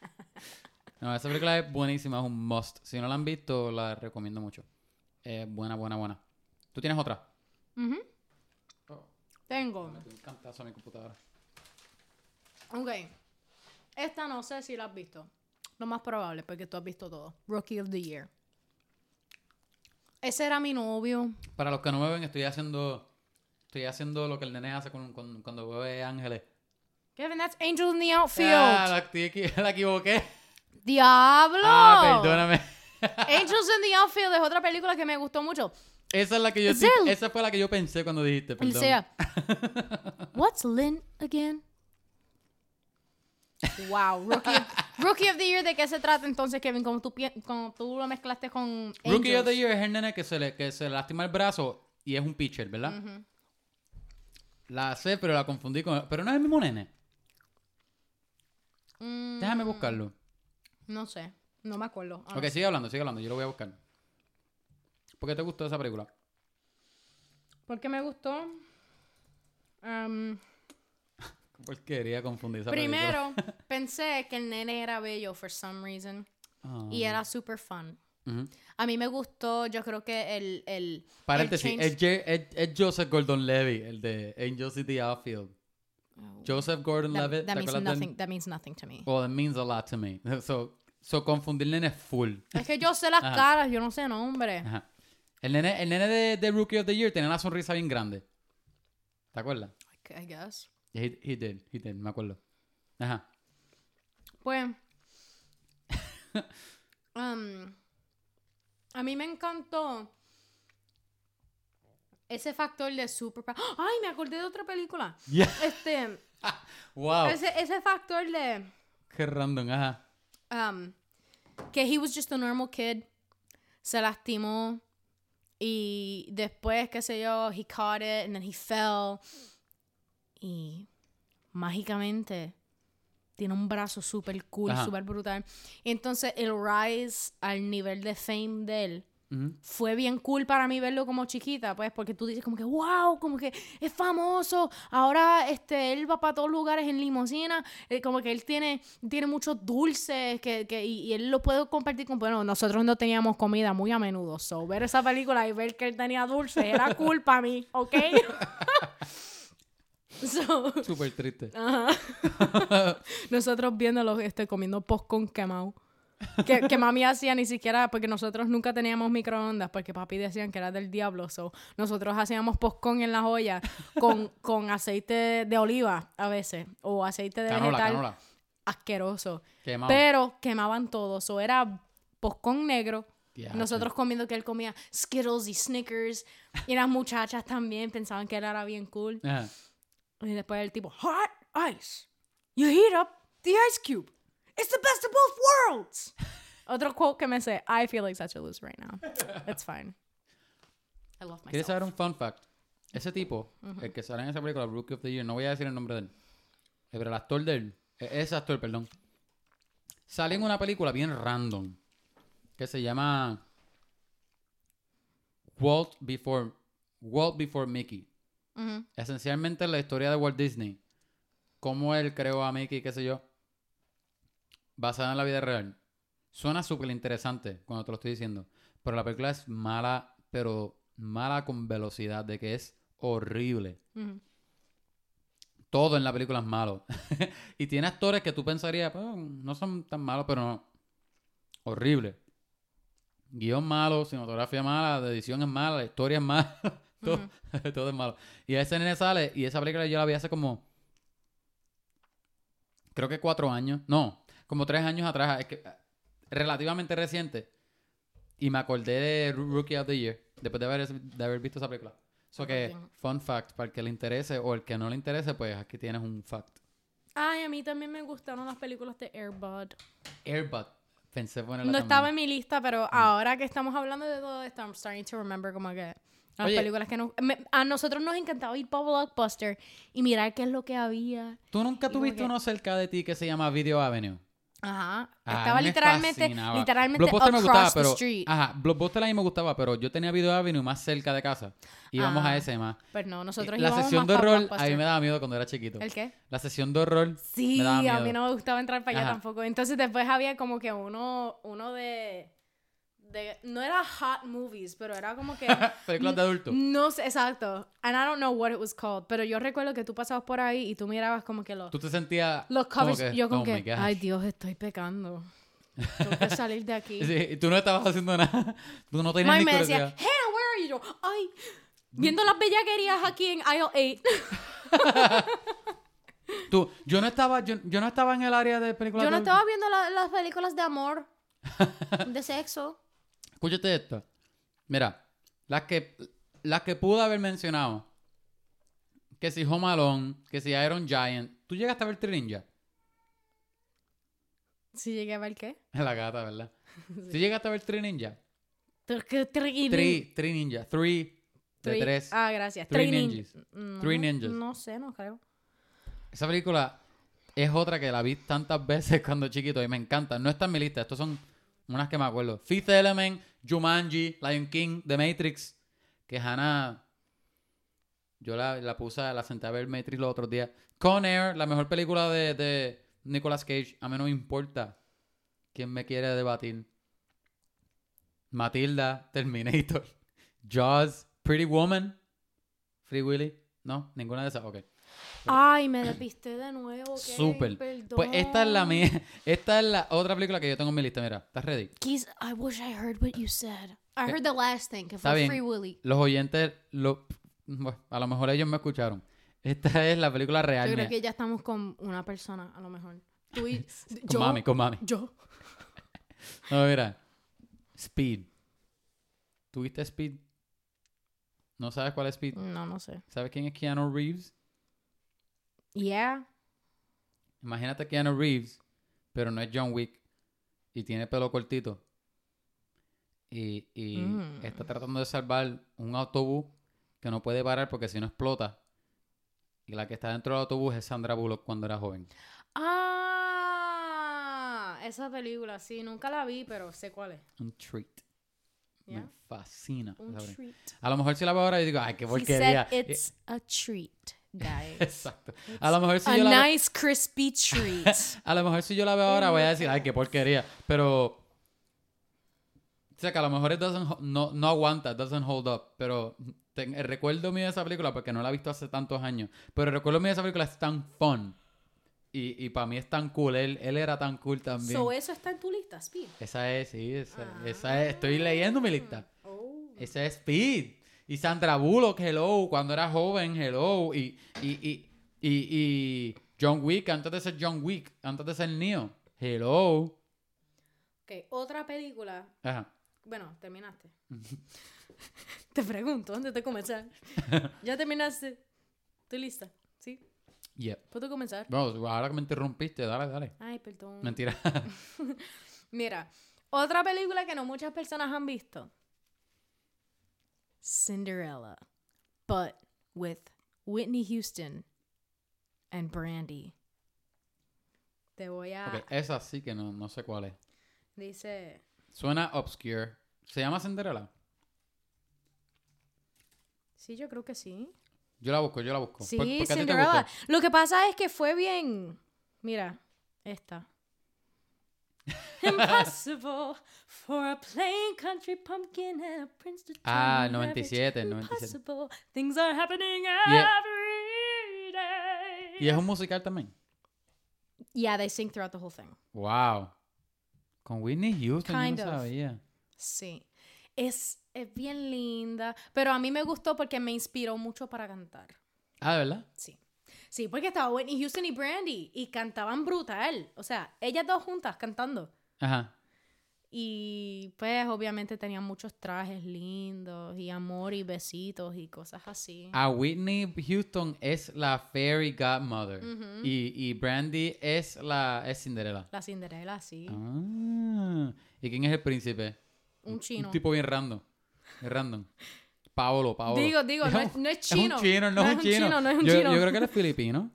<laughs> no, esa película es buenísima, es un must. Si no la han visto, la recomiendo mucho. Es buena, buena, buena. ¿Tú tienes otra? movie. Oh, Tengo. me metí un cantazo a mi computadora. Ok. Esta no sé si la has visto. Lo más probable, porque tú has visto todo. Rookie of the Year. Ese era mi novio. Para los que no me ven, estoy haciendo... Estoy haciendo lo que el nene hace con, con- cuando ve ángeles. Kevin, that's Angel in the Outfield. Ah, la, <laughs> la equivoqué. ¡Diablo! Ah, perdóname. <laughs> Angels in the Outfield es otra película que me gustó mucho. Esa es la que yo esa fue la que yo pensé cuando dijiste, perdón. sea. <laughs> What's Lynn again? Wow, Rookie of, Rookie of the Year, ¿de qué se trata entonces, Kevin? Como tú, como tú lo mezclaste con Rookie of the. Year es el nene que se le, que se le lastima el brazo y es un pitcher, ¿verdad? La sé, pero la confundí con... Pero no es el mismo nene. Mm, Déjame buscarlo. No sé, no me acuerdo. Ok, sigue hablando, sigue hablando. Yo lo voy a buscar. ¿Por qué te gustó esa película? ¿Por qué me gustó? Um, Porque quería confundir esa película. primero, <laughs> pensé que el nene era bello for some reason. Ah. Y era super fun. Ujú. A mí me gustó, yo creo que el... el Paréntesis, el es, change- Joseph Gordon-Levitt, el de Angels in the Outfield. Joseph That, Gordon-Levitt, that ¿te means de nothing, that means nothing to me. Well, it means a lot to me. <laughs> So, so confundir nene es full. Es que yo sé las Ajá. caras, yo no sé nombre. Ajá. El nene, el nene de, de Rookie of the Year tenía una sonrisa bien grande. ¿Te acuerdas? I guess. He, he did, he did, me acuerdo. Ajá. Pues. <laughs> um, a mí me encantó ese factor de super. ¡Ay! Me acordé de otra película. Yeah. Este. <laughs> Wow. Ese, ese factor de. Qué random, ajá. um, que he was just a normal kid. Se lastimó. Y después, qué sé yo, he caught it and then he fell. Y mágicamente tiene un brazo súper cool, súper brutal. Y entonces el rise al nivel de fame de él fue bien cool para mí verlo como chiquita, pues, porque tú dices como que, wow, como que es famoso, ahora este, él va para todos lugares en limusina, eh, como que él tiene, tiene muchos dulces que, que, y, y él lo puede compartir con, bueno, nosotros no teníamos comida muy a menudo, so ver esa película y ver que él tenía dulces era cool para mí, ¿ok? <laughs> <laughs> so, Súper triste. Ajá. <laughs> Nosotros viéndolo, este, comiendo postcón quemado. Que, que mami hacía ni siquiera, porque nosotros nunca teníamos microondas, porque papi decían que era del diablo. So, nosotros hacíamos postcón en la olla con, con aceite de oliva a veces, o aceite de Canola, vegetal. canola. asqueroso. Quemado. Pero quemaban todo. So era poscón negro. Nosotros comiendo que él comía Skittles y Snickers. Y las muchachas también pensaban que él era bien cool. sí. Y después el tipo, hot ice. You heat up the ice cube. It's the best of both worlds. <laughs> Otro quote que me sé, I feel like such a loser right now. It's fine. <laughs> I love ¿Quieres myself. saber un fun fact? Ese tipo, el que sale en esa película, Rookie of the Year, no voy a decir el nombre de él, pero el actor de él, eh, ese actor, perdón, sale en una película bien random que se llama Walt Before, Walt Before Mickey. Esencialmente la historia de Walt Disney, cómo él creó a Mickey, qué sé yo, basada en la vida real. Suena súper interesante cuando te lo estoy diciendo, pero la película es mala, pero mala con velocidad, de que es horrible. Todo en la película es malo. <laughs> y tiene actores que tú pensarías, pues, no son tan malos, pero no. Horrible. Guión malo, cinematografía mala, la edición es mala, la historia es mala. <laughs> todo, <laughs> todo es malo. Y ese nene sale, y esa película yo la vi hace como. Creo que cuatro años. No, como tres años atrás. Es que, relativamente reciente. Y me acordé de Rookie of the Year. Después de haber, de haber visto esa película. So que, fun fact, para el que le interese o el que no le interese, pues aquí tienes un fact. Ay, a mí también me gustaron las películas de Airbud. Airbud. Pensé ponerla No también. estaba en mi lista, pero ahora que estamos hablando de todo esto, I'm starting to remember como que las Oye. películas que nos... me- a nosotros nos encantaba ir para Blockbuster y mirar qué es lo que había. ¿Tú nunca tuviste que- uno cerca de ti que se llama Video Avenue? Ajá. Ah, Estaba a literalmente, literalmente Blockbuster me gustaba, the pero... street. Ajá, Blockbuster a mí me gustaba, pero yo tenía Video Avenue más cerca de casa. Íbamos Ah, a ese más. Pero no, nosotros La íbamos sesión más de horror a mí me daba miedo cuando era chiquito. ¿El qué? La sesión de horror Sí, me daba a miedo. mí no me gustaba entrar para allá Ajá. tampoco. Entonces después había como que uno, uno de, de... No era hot movies, pero era como que... <laughs> Películas de adultos. No sé, exacto. And I don't know what it was called. Pero yo recuerdo que tú pasabas por ahí y tú mirabas como que los, Tú te sentías... los como covers. que, yo como oh que, ay Dios, estoy pecando. Tengo que <laughs> salir de aquí. Sí, y tú no estabas haciendo nada. <laughs> Tú no tenías Mami ni me decía. Hannah, where are you? Yo, ay, viendo las bellaquerías aquí en aisle 8. Tú, yo no estaba, yo, yo no estaba en el área de películas Yo no de estaba viendo la- las películas de amor, de sexo. Escúchate esto. Mira, las que, las que pude haber mencionado. Que si Home Alone, que si Iron Giant. ¿Tú llegaste a ver Tri Ninja? Si llegué a ver qué. <laughs> La gata, ¿verdad? <laughs> ¿Tú llegaste a ver Tri Ninja? Tr- que- tri- Tri, Ninja. Three, de tres. Ah, gracias. Three Three nin- ninjas. No, Three ninjas. No sé, no creo. Esa película es otra que la vi tantas <laughs> veces cuando chiquito y me encanta. No está en mi lista. Estos son unas que me acuerdo. Fifth Element, Jumanji, Lion King, The Matrix. Que Hannah... Yo la, la puse, la senté a ver Matrix los otros días. Con Air, la mejor película de, de Nicolas Cage. A mí no me importa quién me quiere debatir. Matilda, <laughs> Terminator, Jaws, Pretty Woman, Free Willy. No, ninguna de esas. Ok. Ay, me despisté de nuevo. Súper. Pues esta es la mía. Esta es la otra película que yo tengo en mi lista. Mira, ¿estás ready? Keys, I wish I heard what you said. I heard the last thing, que Está fue bien. Free Willy. Los oyentes, lo, bueno, a lo mejor ellos me escucharon. Esta es la película real. Yo creo mía. que ya estamos con una persona, a lo mejor. Tú y <laughs> Con yo. mami, con mami. Yo. <laughs> No, mira. Speed. ¿Tuviste Speed? ¿No sabes cuál es Speed? No, no sé. ¿Sabes quién es Keanu Reeves? Yeah. Imagínate a Keanu Reeves, pero no es John Wick. Y tiene pelo cortito. Y, y Mm. está tratando de salvar un autobús que no puede parar porque si no explota. Y la que está dentro del autobús es Sandra Bullock cuando era joven. Ah, esa película, sí, nunca la vi, pero sé cuál es. Un treat. Me fascina. Un treat. A lo mejor si la veo ahora y digo, ay, qué He porquería. said it's a treat, guys. Exacto. A lo mejor si a yo la nice crispy treat. <laughs> A lo mejor si yo la veo ahora voy a decir, ay, qué porquería. Pero. O sea, que a lo mejor it doesn't ho- no, no aguanta, it doesn't hold up. Pero ten- el recuerdo mío de esa película, porque no la he visto hace tantos años, pero el recuerdo mío de esa película es tan fun. Y, y para mí es tan cool. Él, él era tan cool también. so, eso está en tu lista, Speed. Esa es, sí, esa, Ah. esa es. Estoy leyendo mi lista. Oh. Esa es Speed. Y Sandra Bullock, hello, cuando era joven, hello. Y, y, y, y, y John Wick, antes de ser John Wick, antes de ser Neo. Hello. Ok, otra película. Ajá. Bueno, terminaste. <laughs> te pregunto antes de comenzar. <laughs> ¿Ya terminaste? ¿Estoy lista? ¿Sí? Yeah. ¿Puedo comenzar? Vamos, ahora que me interrumpiste, dale, dale. Ay, perdón. Mentira. <laughs> Mira, otra película que no muchas personas han visto. Cinderella. But with Whitney Houston and Brandy. Te voy a... Ok, esa sí que no, no sé cuál es. Dice... Suena obscure. ¿Se llama Cinderella? Sí, yo creo que sí. Yo la busco, yo la busco. Sí, ¿Por- por Cinderella. Lo que pasa es que fue bien... Mira, esta. <laughs> Impossible for a plain country pumpkin and a prince to Ah, charm average. 97, 97. Impossible. Things are happening es- every day. ¿Y es un musical también? Yeah, they sing throughout the whole thing. Wow. Con Whitney Houston, Kind yo no of. sabía. Sí. Es, es bien linda. Pero a mí me gustó porque me inspiró mucho para cantar. Ah, ¿de verdad? Sí. Sí, porque estaba Whitney Houston y Brandy. Y cantaban brutal. O sea, ellas dos juntas cantando. Ajá. Y pues obviamente tenían muchos trajes lindos y amor y besitos y cosas así. A Whitney Houston es la fairy godmother. Y, y Brandy es la es Cinderella. La Cinderella, sí. Ah. ¿Y quién es el príncipe? Un chino. Un tipo bien random. Bien random. Paolo, Paolo. Digo, digo, no es- <laughs> no es chino. Es un chino, no, es un chino. no es un yo, chino. yo creo que él es filipino.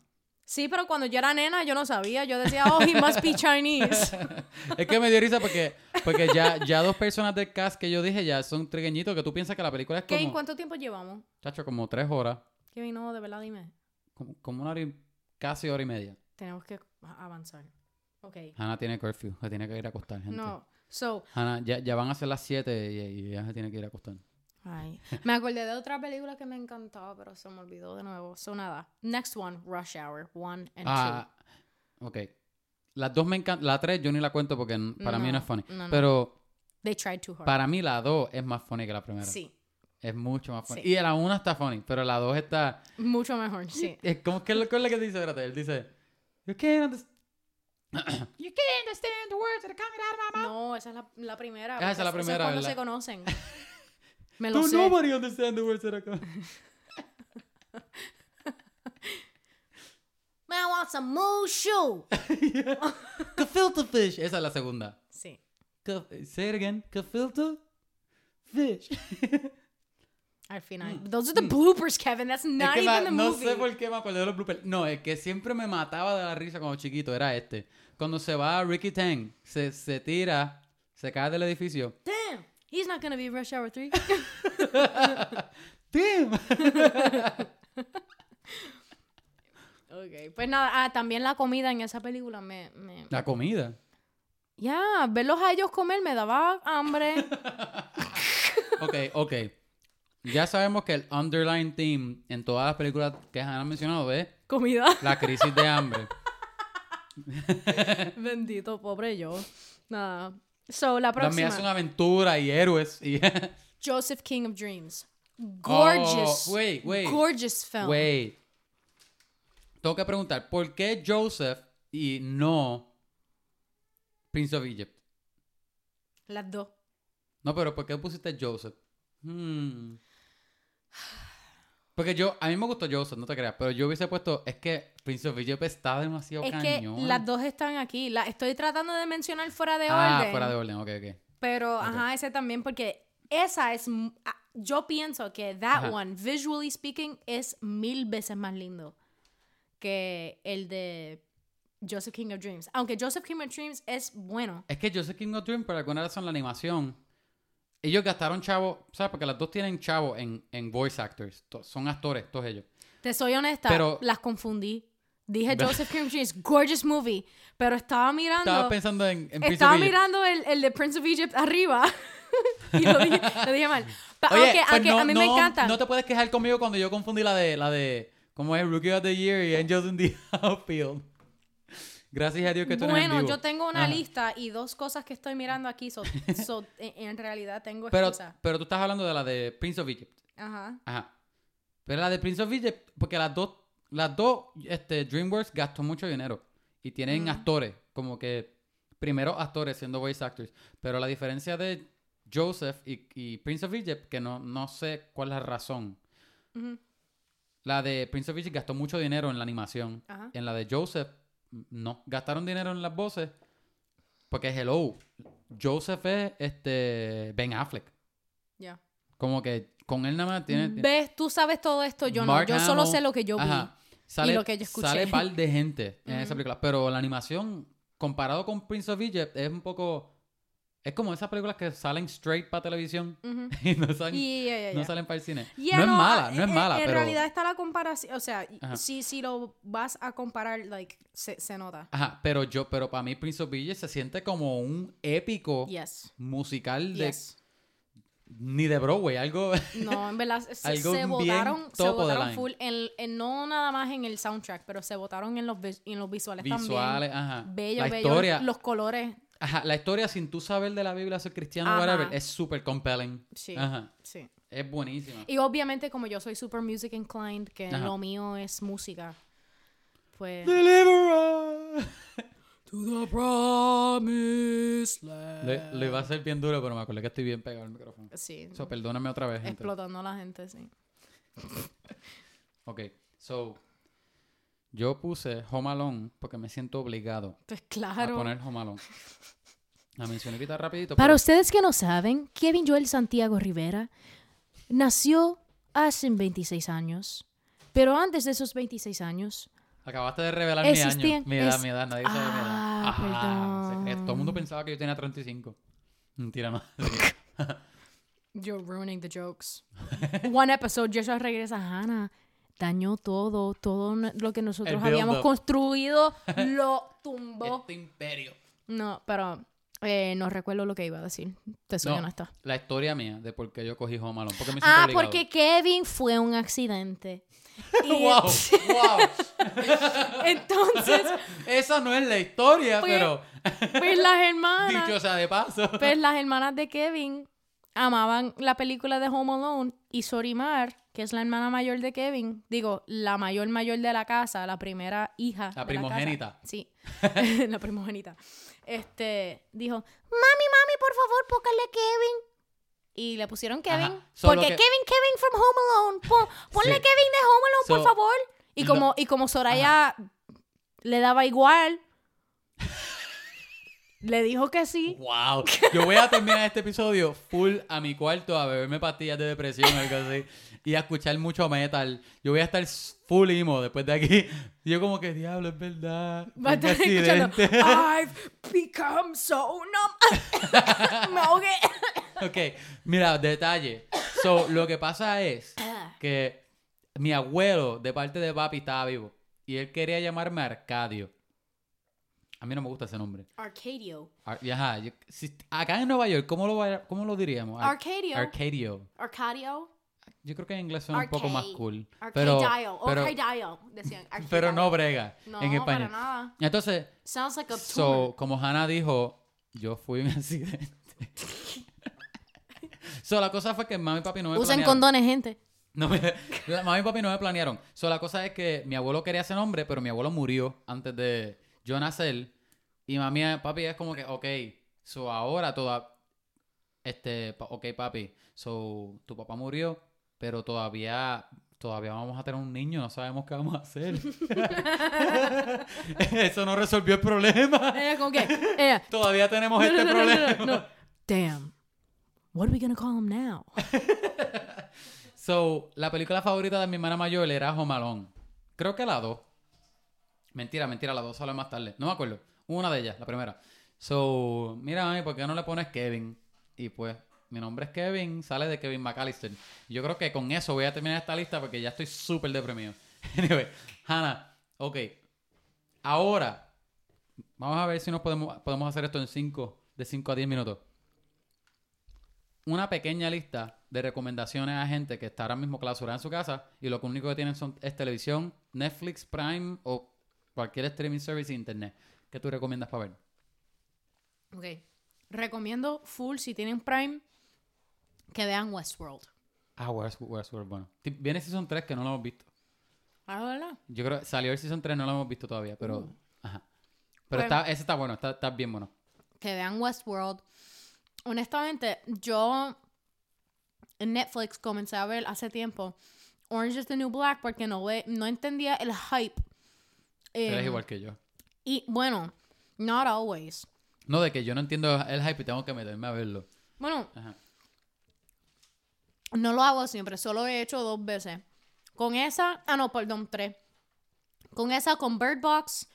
Sí, pero cuando yo era nena yo no sabía. Yo decía, oh, he must be Chinese. <laughs> es que me dio risa porque, porque ya, ya dos personas del cast que yo dije ya son trigueñitos que tú piensas que la película es como, ¿cuánto tiempo llevamos? chacho, como tres horas. Kevin, no, de verdad, dime. Como, como una hora y, casi hora y media. Tenemos que avanzar. Ok. Hannah tiene curfew, se tiene que ir a acostar, gente. No. So, Hannah, ya, ya van a ser las 7 y, y ya se tiene que ir a acostar. Ay. <laughs> Me acordé de otra película que me encantaba, pero se me olvidó de nuevo. So, nada. Next one, Rush Hour 1 and 2. Ah, ok. Las dos me encantan. La 3 yo ni la cuento porque para mí no No, es funny. no, no. Pero They tried too hard. para mí la 2 es más funny que la primera. Sí, Es mucho más funny. Sí. Y la 1 está funny, pero la 2 está... mucho mejor, sí. Es como que es lo que dice, espérate, él dice... You can't understand... <clears throat> you can't understand the words that are coming out of my mouth. No, esa es la, la primera. Ah, esa es la primera, cuando ¿verdad? se conocen. <laughs> Me lo No, sé. nobody understand the words that are coming. Man, I want some mushu. <laughs> Gefilte fish. Esa es la segunda. Sí. Say it again. Gefilte fish. <laughs> Al final. Those are the bloopers, Kevin. That's not Mm. es que even the no movie. sé por qué me acordé de los bloopers. No, es que siempre me mataba de la risa cuando chiquito. Era este. Cuando se va Ricky Tang, se, se tira, se cae del edificio. Damn. He's not gonna be Rush Hour 3. ¡Damn! <laughs> ok. Pues nada, ah, también la comida en esa película me... me... La comida. Ya, verlos a ellos comer me daba hambre. <laughs> Ok, ok. Ya sabemos que el underline theme en todas las películas que han mencionado es Comida. la crisis de hambre. <laughs> Bendito, pobre yo. Nada. So, la También próxima. hacen aventura y héroes. Y <laughs> Joseph King of Dreams. Gorgeous. Oh, wait, wait. Gorgeous film. Wait. Tengo que preguntar, ¿por qué Joseph y no Prince of Egypt? Las dos. No, pero ¿por qué pusiste Joseph? Hmm. Porque yo, a mí me gustó Joseph, no te creas, pero yo hubiese puesto, es que Prince of Egypt está demasiado Es cañón. que las dos están aquí. La estoy tratando de mencionar fuera de ah, orden. fuera de orden, ok, ok. Pero, ajá, ese también, porque esa es. ah, Yo pienso que that Ajá. one, visually speaking, es mil veces más lindo que el de Joseph King of Dreams. Aunque Joseph King of Dreams es bueno. Es que Joseph King of Dream, por alguna razón, la animación, ellos gastaron chavo, ¿sabes? Porque las dos tienen chavo en, en voice actors, to- son actores, todos ellos. Te soy honesta, Pero- las confundí. Dije Joseph of Dreams, gorgeous movie. Pero estaba mirando. Estaba pensando en, en Prince estaba of Egypt. mirando el, el de Prince of Egypt arriba. <laughs> y lo dije, lo dije mal. Oye, aunque pues aunque no, a mí me encanta. No te puedes quejar conmigo cuando yo confundí la de, la de, ¿cómo es? Rookie of the Year y Angels in the <laughs> Outfield. Gracias a Dios que tú no eres en Bueno, vivo. yo tengo una Ajá. lista y dos cosas que estoy mirando aquí. so- <laughs> so, en, en realidad tengo Pero, excusa. pero tú estás hablando de la de Prince of Egypt. Ajá. Ajá. Pero la de Prince of Egypt, porque las dos las dos, este, DreamWorks gastó mucho dinero y tienen Mm. actores, como que primero actores siendo voice actors, pero la diferencia de Joseph y, y Prince of Egypt, que no, no sé cuál es la razón. La de Prince of Egypt gastó mucho dinero en la animación. Ajá. En la de Joseph, m- no. Gastaron dinero en las voces. Porque hello. Joseph es este Ben Affleck. Ya. Como que con él nada más tiene. ¿Ves? Tú sabes todo esto, yo Mark no. Yo solo sé lo que yo vi. Ajá. Sale, lo que yo escuché. Sale par de gente en esa película. Pero la animación, comparado con Prince of Egypt, es un poco. Es como esas películas que salen straight para televisión <laughs> y no salen, no salen para el cine. No es mala, no es en- mala, En pero. realidad está la comparación, o sea, Ajá. si, si lo vas a comparar, like, se, se nota. Ajá, pero yo, pero para mí Prince of Egypt se siente como un épico Yes. musical de Yes. Ni de Broadway, algo <laughs> No, en verdad, se, Algo se votaron, se votaron full, en, en- no nada más en el soundtrack, pero se votaron en los, en los visuales, visuales, también. ajá. Bello, la bello, historia, los colores, ajá, la historia sin tú saber de la Biblia, ser cristiano o Ajá. whatever, es súper compelling. sí, Ajá, sí. es buenísima. Y obviamente como yo soy super music inclined, que Ajá. lo mío es música, pues... Deliver. To the promised land. Le, le iba a ser bien duro, pero me acordé que estoy bien pegado al micrófono. Sí, So, perdóname otra vez, gente. explotando a la gente, sí. Ok, so yo puse Home Alone porque me siento obligado Pues a claro. poner Home Alone. La mencioné ahorita rapidito. Para pero- ustedes que no saben, Kevin Joel Santiago Rivera nació hace 26 años. Pero antes de esos 26 años, Acabaste de revelar mi Existían- año. Mi edad, es- mi edad. Nadie sabe mi edad. Ah. Todo el mundo pensaba que yo tenía 35. Mentira, no. <laughs> You're ruining the jokes. One episode, Joshua regresa, Hannah. Dañó todo, todo no- lo que nosotros habíamos build-up. construido, <laughs> lo tumbó. este imperio. No, pero eh, no recuerdo lo que iba a decir. Te soy No, honesta. la historia mía de por qué yo cogí Home Alone. Porque me siento Ah, obligado. porque Kevin fue un accidente. <laughs> Y ¡Wow! ¡Wow! <laughs> entonces, Esa no es la historia, Pues, pero... pues las hermanas, Dicho sea de paso. pues las hermanas de Kevin amaban la película de Home Alone y Sorimar, que es la hermana mayor de Kevin, digo, la mayor mayor de la casa, la primera hija. La de primogénita. casa. sí, <laughs> la primogénita. Este, dijo, mami, mami, por favor, póngale Kevin. Y le pusieron Kevin. Porque que- Kevin, Kevin from Home Alone. Pon- ponle Sí. Kevin de Home Alone, por favor. Y como, y como Soraya le daba igual, le dijo que sí. ¡Wow! Yo voy a terminar este episodio full a mi cuarto a beberme pastillas de depresión o algo así. Y a escuchar mucho metal. Yo voy a estar full emo después de aquí. <laughs> Y yo como que, diablo, es verdad. Va a estar escuchando, accidente". <laughs> I've become so numb. <laughs> Me ahogué. ok, mira, detalle. So, lo que pasa es <clears throat> que mi abuelo, de parte de papi, estaba vivo. Y él quería llamarme Arcadio. A mí no me gusta ese nombre. Arcadio. Ar- ajá, yo- si- acá en Nueva York, ¿cómo lo, cómo lo diríamos? Ar- Arcadio. Arcadio. Arcadio. Yo creo que en inglés suena un poco más Arcade. cool. Pero, pero. Decían. pero no brega No, en para español. nada. Entonces, Sounds like a so, como Hannah dijo, yo fui un <laughs> accidente. so, la cosa fue que mami y papi no me Usen planearon. condones, gente. No me, la, mami y papi no me planearon. So, la cosa es que mi abuelo quería ese nombre, pero mi abuelo murió antes de yo nacer. Y mami y papi es como que, ok, so ahora toda... Este, ok papi, so tu papá murió, pero todavía... Todavía vamos a tener un niño, no sabemos qué vamos a hacer. <laughs> <laughs> Eso no resolvió el problema. Ella como que, ella, <laughs> Todavía tenemos no, este no, problema. no. Damn. What are we gonna call him now? So, la película favorita de mi hermana mayor era Home Alone. Creo que la 2. Mentira, mentira, la 2 sale más tarde. No me acuerdo. Una de ellas, la primera. So, mira, ¿por qué no le pones Kevin? Y pues, mi nombre es Kevin, sale de Kevin McAllister. Yo creo que con eso voy a terminar esta lista porque ya estoy súper deprimido. <laughs> Anyway, Hannah, ok. Ahora, vamos a ver si nos podemos, podemos hacer esto en 5, de 5 a 10 minutos una pequeña lista de recomendaciones a gente que está ahora mismo clausurada en su casa y lo único que tienen son, es televisión, Netflix, Prime o cualquier streaming service internet. ¿Qué tú recomiendas para ver? Ok. Recomiendo full si tienen Prime que vean Westworld. Ah, West- Westworld, bueno. Viene Season 3 que no lo hemos visto. Ah, ¿verdad? Yo creo que salió el Season 3, no lo hemos visto todavía, pero... Uh. Ajá. Pero Pues- está, ese está bueno, está, está bien bueno. que vean Westworld. Honestamente, yo en Netflix comencé a ver hace tiempo Orange is the New Black porque no, ve- no entendía el hype. Eres Eh, igual que yo. Y bueno, not always. No, de que yo no entiendo el hype y tengo que meterme a verlo. Bueno, Ajá. No lo hago siempre, solo he hecho dos veces. Con esa, ah no, perdón, tres. Con esa, con Bird Box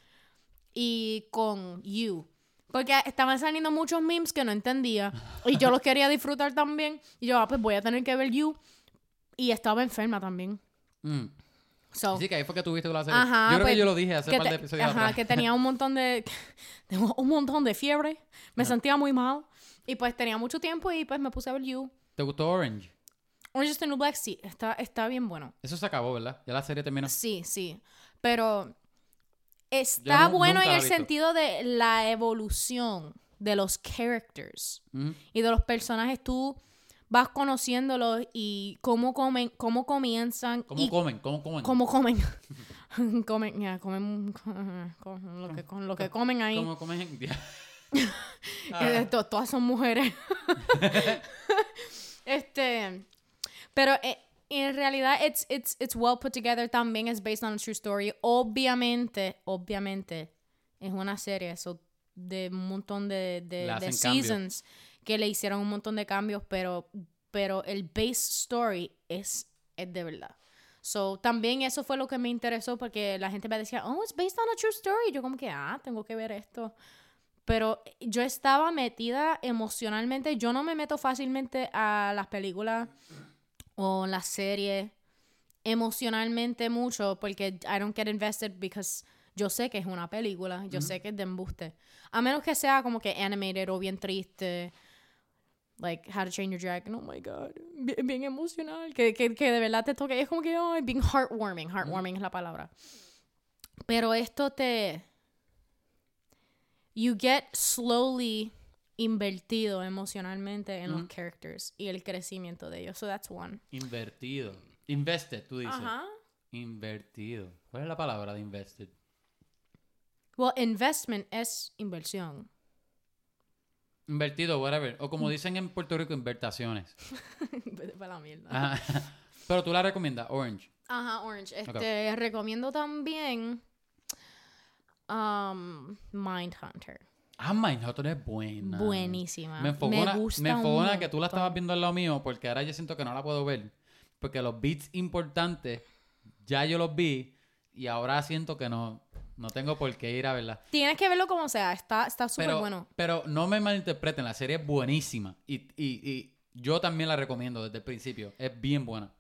y con You. Porque estaban saliendo muchos memes que no entendía. Y yo los quería disfrutar también. Y yo, ah, pues voy a tener que ver You. Y estaba enferma también. Mm. So, Sí, que ahí fue que tuviste la serie. Ajá, yo creo pues, que yo lo dije hace un par de episodios ajá, atrás. que tenía un montón de <laughs> tengo un montón de fiebre me sentía muy mal y pues tenía mucho tiempo y pues me puse a ver You ¿Te gustó Orange? Orange is the New Black sí está, está bien bueno Eso se acabó, ¿verdad? Ya la serie terminó. sí sí pero está bueno en el sentido de la evolución de los characters y de los personajes tú vas conociéndolos y cómo comen cómo comienzan ¿Cómo y comen? ¿Cómo comen? cómo comen <laughs> comen ya comen lo que con lo que comen ahí ¿Cómo comen? <laughs> Eh, to- todas son mujeres. <laughs> este, pero eh, en realidad it's, it's, it's well put together también es based on a true story. Obviamente, obviamente es una serie so, de un montón de, de, seasons que le hicieron un montón de cambios, pero, pero el base story es, es de verdad. So, también eso fue lo que me interesó porque la gente me decía, oh, it's based on a true story. Yo como que, ah, tengo que ver esto. Pero yo estaba metida emocionalmente. Yo no me meto fácilmente a las películas o las series emocionalmente mucho porque I don't get invested because yo sé que es una película, yo sé que es de embuste. A menos que sea como que animated o bien triste. Like How to Train Your Dragon, oh my god, bien, bien emocional, que, que, que de verdad te toque, es como que, oh, bien heartwarming, heartwarming es la palabra. Pero esto te, you get slowly invertido emocionalmente en los characters y el crecimiento de ellos. So that's one. Invertido. Invested, tú dices. Ajá. Invertido. ¿Cuál es la palabra de invested? Well, investment es inversión. Invertido, whatever. O como dicen en Puerto Rico, invertaciones. <laughs> Vete pa' la mierda. Ajá. <laughs> Pero tú la recomiendas, Orange. Ajá, Orange. Este, recomiendo también um, Mindhunter. Ah, Mindhunter es buena. Buenísima. Me enfogó Me gusta me que tú la estabas viendo al lado mío porque ahora yo siento que no la puedo ver. Porque los beats importantes ya yo los vi y ahora siento que no, no tengo por qué ir a verla. Tienes que verlo como sea. Está está súper Pero, bueno. pero no me malinterpreten, la serie es buenísima. Y, y, y yo también la recomiendo desde el principio. Es bien buena.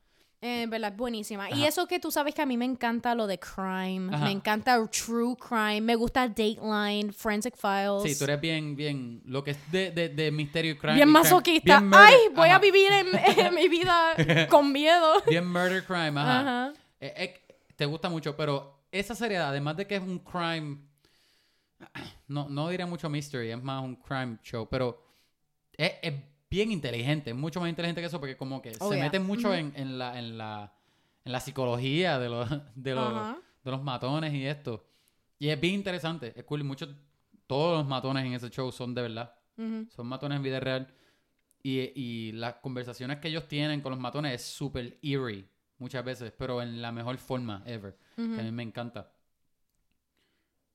Eh, verdad, es buenísima. Y eso que tú sabes que a mí me encanta lo de crime. Ajá. Me encanta true crime. Me gusta Dateline, Forensic Files. Sí, tú eres bien, bien, lo que es de, de, de misterio y crime. bien crime- masoquista. bien murder- Ay, voy a vivir en, en <laughs> mi vida con miedo. Bien murder crime, ajá. Eh, eh, te gusta mucho, pero esa serie, además de que es un crime, <clears throat> no, no diría mucho mystery, es más un crime show, pero es bien inteligente, mucho más inteligente que eso, porque como que Oh, se yeah. mete mucho en, en la, en, la, en la psicología de los, de, los, de los matones y esto. Y es bien interesante, es cool, muchos, todos los matones en ese show son de verdad, son matones en vida real. Y, y las conversaciones que ellos tienen con los matones es súper eerie muchas veces, pero en la mejor forma ever. Que a mí me encanta.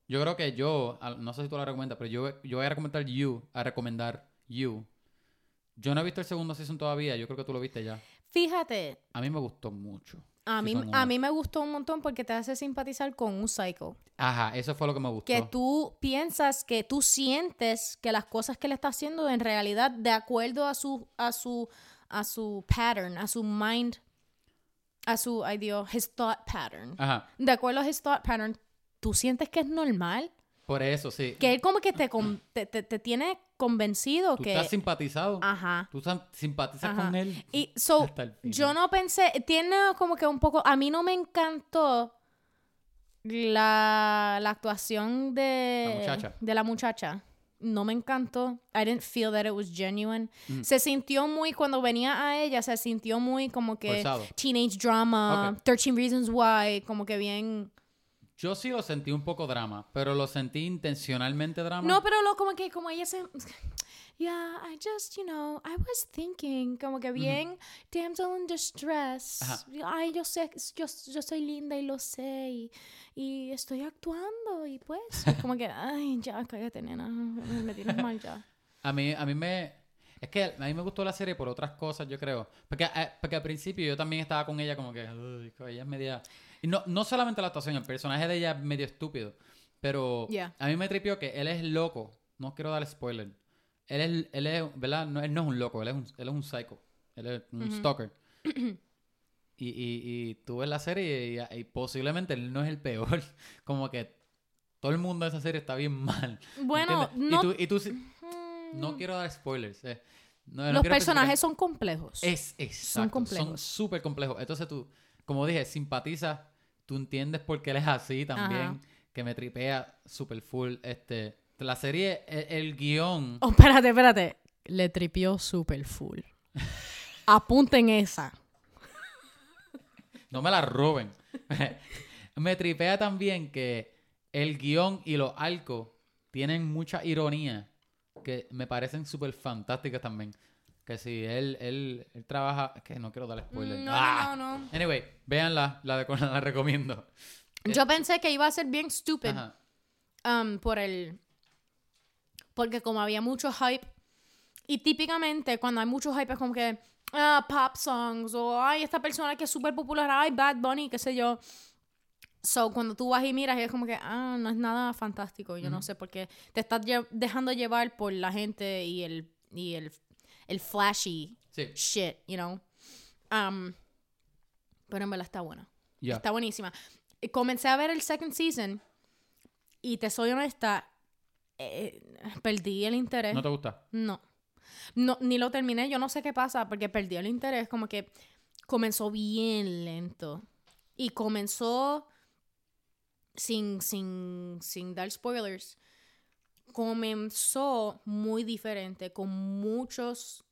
Yo creo que yo, no sé si tú la recomiendas, pero yo, yo voy a recomendar You, a recomendar You. Yo no he visto el segundo season todavía, yo creo que tú lo viste ya. Fíjate, A mí me gustó mucho. a mí, a mí me gustó un montón porque te hace simpatizar con un psycho. Ajá, eso fue lo que me gustó. Que tú piensas, que tú sientes que las cosas que le está haciendo en realidad, de acuerdo a su, a su, a su pattern, a su mind, a su, ay Dios, his thought pattern. Ajá, De acuerdo a his thought pattern, tú sientes que es normal. por eso, sí. Que él como que te, te, te- te tiene convencido Tú que... estás simpatizado. Ajá. Tú simpatizas Ajá. con él. Y so, hasta el final. yo no pensé, tiene como que un poco, a mí no me encantó la, la actuación de La muchacha. de la muchacha, no me encantó. I didn't feel that it was genuine. Mm. Se sintió muy, cuando venía a ella, se sintió muy como que Forzado. teenage drama, Ok. 13 Reasons Why, como que bien... Yo sí lo sentí un poco drama, pero lo sentí intencionalmente drama. No, pero lo como que como ella se... <laughs> Yeah, I just, you know, I was thinking, como que bien damsel in distress. Ajá. Ay, yo sé, yo, yo soy linda y lo sé, y, y estoy actuando, y pues, como que, <laughs> ay, ya, cállate, nena, me tienes mal ya. A mí, a mí me... Es que a mí me gustó la serie por otras cosas, yo creo. Porque, eh, porque al principio yo también estaba con ella como que... "Uy, ella es media... Y no, no solamente la actuación, el personaje de ella es medio estúpido. Pero Yeah. a mí me tripió que él es loco. No quiero dar spoiler. Él es, él es ¿verdad? No, él no es un loco, él es un, él es un psycho. Él es un stalker. <clears throat> y, y, y tú ves la serie y, y posiblemente él no es el peor. <laughs> Como que todo el mundo de esa serie está bien mal. Bueno, no... Y tú, tú no quiero dar spoilers. eh. No- los personajes son complejos. Es exacto. Son complejos. súper complejos. Entonces tú, como dije, simpatizas. Tú entiendes por qué él es así también. Ajá. Que me tripea super full. Este, la serie, el, el guion. Oh, espérate, espérate. Le tripió super full. <laughs> Apunten esa. No me la roben. <laughs> me tripea también que el guion y los arcos tienen mucha ironía que me parecen súper fantásticas también. Que si él, él, él trabaja... es Que no quiero dar spoiler. No, Ah. no, no. Anyway, véanla, la, de, la recomiendo. Yo pensé que iba a ser bien stupid um, por el... Porque como había mucho hype, y típicamente cuando hay mucho hype es como que, ah, pop songs, o ay, esta persona que es súper popular, ay, Bad Bunny, qué sé yo. So, cuando tú vas y miras, y es como que, ah, no es nada fantástico, yo no sé, porque te estás lle- dejando llevar por la gente y el, y el, el flashy Sí, shit, you know. Um, pero en verdad está buena. ya. Está buenísima. Comencé a ver el second season y te soy honesta, eh, perdí el interés. ¿No te gusta? No. No, ni lo terminé, yo no sé qué pasa, porque perdí el interés, como que comenzó bien lento. Y comenzó, sin, sin, sin dar spoilers, comenzó muy diferente, con muchos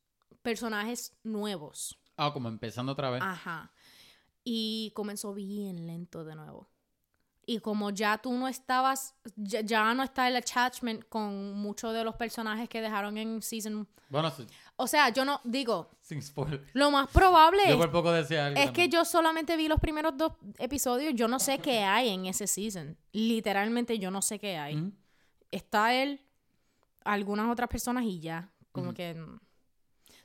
personajes nuevos. Ah, como empezando otra vez. Ajá. Y comenzó bien lento de nuevo. Y como ya tú no estabas, ya, ya no está el attachment con muchos de los personajes que dejaron en season. Bueno, sí, O sea, yo no digo, sin spoiler. lo más probable Yo por poco decía algo es que yo solamente vi los primeros dos episodios. Yo no sé qué hay en ese season. Literalmente yo no sé qué hay. Ujú. Está él, algunas otras personas y ya. Como que. mm.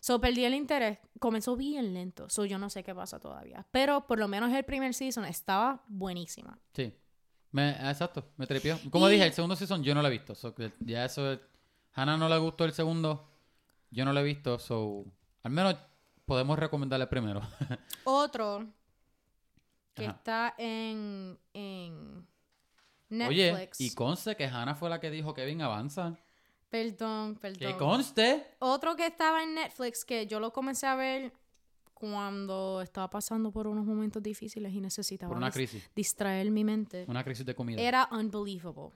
So perdí el interés. Comenzó bien lento. So yo no sé qué pasa todavía. Pero por lo menos el primer season estaba buenísima. Sí. Me, exacto, me tripió. Como Y- dije, el segundo season yo no lo he visto. So que ya eso es... Hannah no le gustó el segundo. Yo no lo he visto, so... Al menos podemos recomendarle primero. <laughs> Otro que Ajá. está en, en Oye, Netflix. y conste que Hannah fue la que dijo Kevin avanza. Perdón, Que perdón. conste. Otro que estaba en Netflix que yo lo comencé a ver cuando estaba pasando por unos momentos difíciles y necesitaba Por una crisis. distraer mi mente. Una crisis de comida. Era Unbelievable.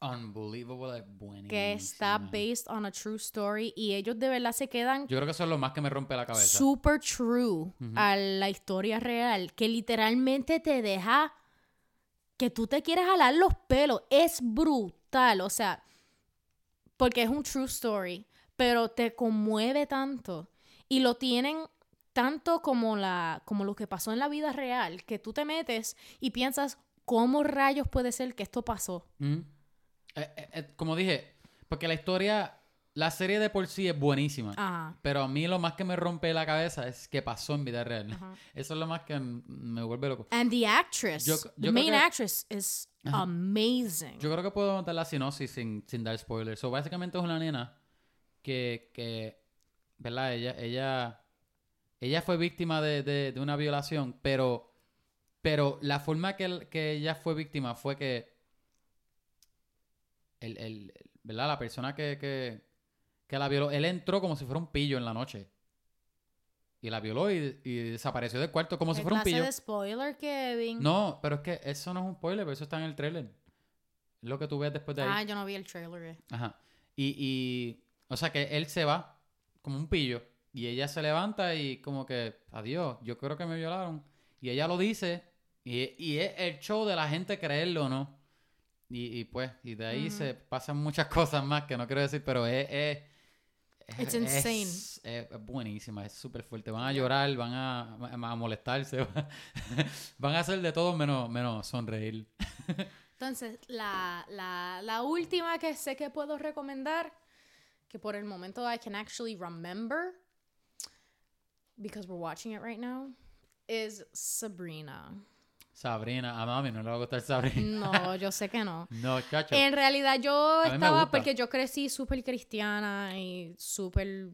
Unbelievable, es buenísima. que está based on a true story y ellos de verdad se quedan Yo creo que eso es lo más que me rompe la cabeza. super true a la historia real, que literalmente te deja que tú te quieres jalar los pelos. Es brutal, o sea, porque es un true story, pero te conmueve tanto y lo tienen tanto como la como lo que pasó en la vida real, que tú te metes y piensas cómo rayos puede ser que esto pasó. Mm. Eh, eh, eh, como dije, porque la historia, la serie de por sí es buenísima. Ajá. Pero a mí lo más que me rompe la cabeza es que pasó en vida real. Ajá. <laughs> Eso es lo más que me vuelve loco. And the actress, Yo- the yo creo main que- actress is Ajá. amazing. Yo creo que puedo montar la sinopsis sin, sin dar spoilers. So, básicamente es una nena que, que ¿verdad? Ella, ella, ella fue víctima de, de- de una violación, pero, pero la forma que, que ella fue víctima fue que el, el- ¿verdad? La persona que, que, que la violó, él entró como si fuera un pillo en la noche. Y la violó y, y desapareció del cuarto como si ¿Qué fuera un pillo. de spoiler, Kevin? No, pero es que eso no es un spoiler, pero eso está en el trailer. Es lo que tú ves después de ahí. Ah, yo no vi el trailer. Ajá. Y, y, o sea que él se va como un pillo y ella se levanta y como que, adiós, yo creo que me violaron. Y ella lo dice y, y es el show de la gente creerlo no. Y, y pues, y de ahí se pasan muchas <laughs> cosas más que no quiero decir, pero es... es It's es- insane. Es, es buenísima, es súper fuerte. Van a llorar, van a, a molestarse, <laughs> van a hacer de todo menos, menos sonreír. <laughs> Entonces, la, la, la última que sé que puedo recomendar, que por el momento I can actually remember, because we're watching it right now, is Sabrina. Sabrina, a mami no le va a gustar Sabrina. No, <laughs> yo sé que no. No, chacho. En realidad yo estaba, porque yo crecí súper cristiana y súper,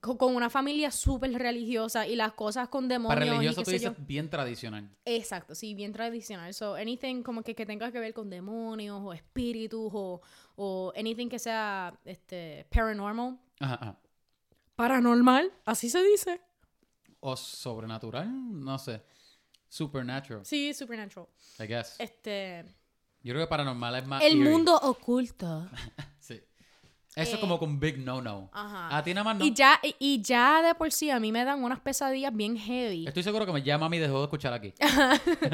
co- con una familia súper religiosa y las cosas con demonios Para y religioso qué tú sé dices yo. bien tradicional. Exacto, sí, bien tradicional. So, anything como que, que tenga que ver con demonios o espíritus o, o anything que sea este, paranormal. Ajá, ajá. Paranormal, así se dice. O sobrenatural, no sé. Supernatural, Sí, supernatural. I guess. Este, Yo creo que paranormal es más el eerie. mundo oculto. <laughs> Sí. Eso Eh, es como con Big No No. Ajá. A ti nada más no. Y ya, y, y ya de por sí a mí me dan unas pesadillas bien heavy. Estoy seguro que me llama a mí dejó de escuchar aquí. <laughs>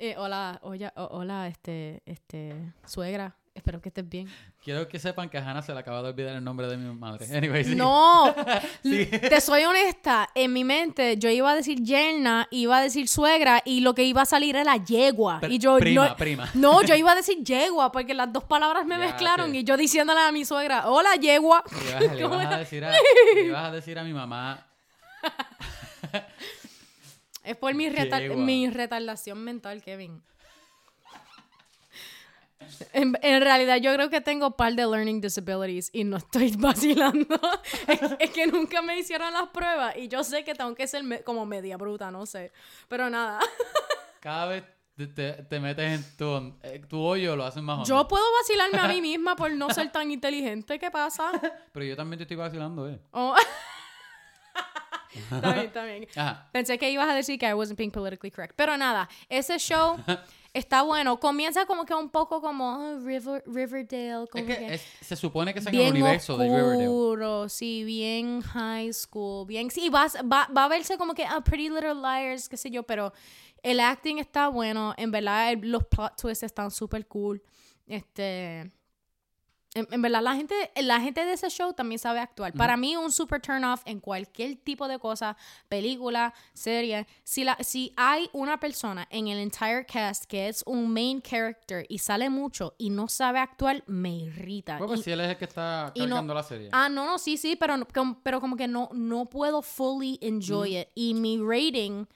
Eh, hola, oye, o- hola, este, este, suegra. Espero que estés bien. Quiero que sepan que a Hannah se le acaba de olvidar el nombre de mi madre. <laughs> Anyway, sí. No, <laughs> Sí. te soy honesta. En mi mente yo iba a decir yerna, iba a decir suegra y lo que iba a salir era yegua. Pero- y yo prima, no, prima. <laughs> no, yo iba a decir yegua porque las dos palabras me Ya, mezclaron y yo diciéndole a mi suegra, hola yegua. Le ibas, le ibas a decir a, le ibas a decir a mi mamá. Es por mi, mi retardación mental, Kevin. En, en realidad yo creo que tengo par de learning disabilities y no estoy <laughs> vacilando. es, es que nunca me hicieron las pruebas y yo sé que tengo que ser me- como media bruta, no sé. Pero nada, <laughs> Cada vez te, te- te metes en tu, eh, tu hoyo, lo haces más hondo. yo puedo vacilarme a mí <laughs> misma por no ser tan inteligente. ¿Qué pasa? Pero yo también te estoy vacilando, eh. Oh. está bien. Ajá. Pensé que ibas a decir que I wasn't being politically correct. Pero nada, ese show está bueno. Comienza como que un poco como oh, River, Riverdale. Como Es que que es- se supone que es en el universo de Riverdale. oscuro, sí, bien high school, bien... Sí, vas- va, va a verse como que a Pretty Little Liars, qué sé yo, pero el acting está bueno. En verdad, el- los plot twists están súper cool. Este... En, en verdad, la gente, la gente de ese show también sabe actuar. Para mí, un super turn off en cualquier tipo de cosa, película, serie. Si, la, si hay una persona en el entire cast que es un main character y sale mucho y no sabe actuar, me irrita. Bueno, pues Y- si él es el que está no- cargando la serie. Ah, no, no, sí, sí, pero, pero como que no, no puedo fully enjoy it. Y mi rating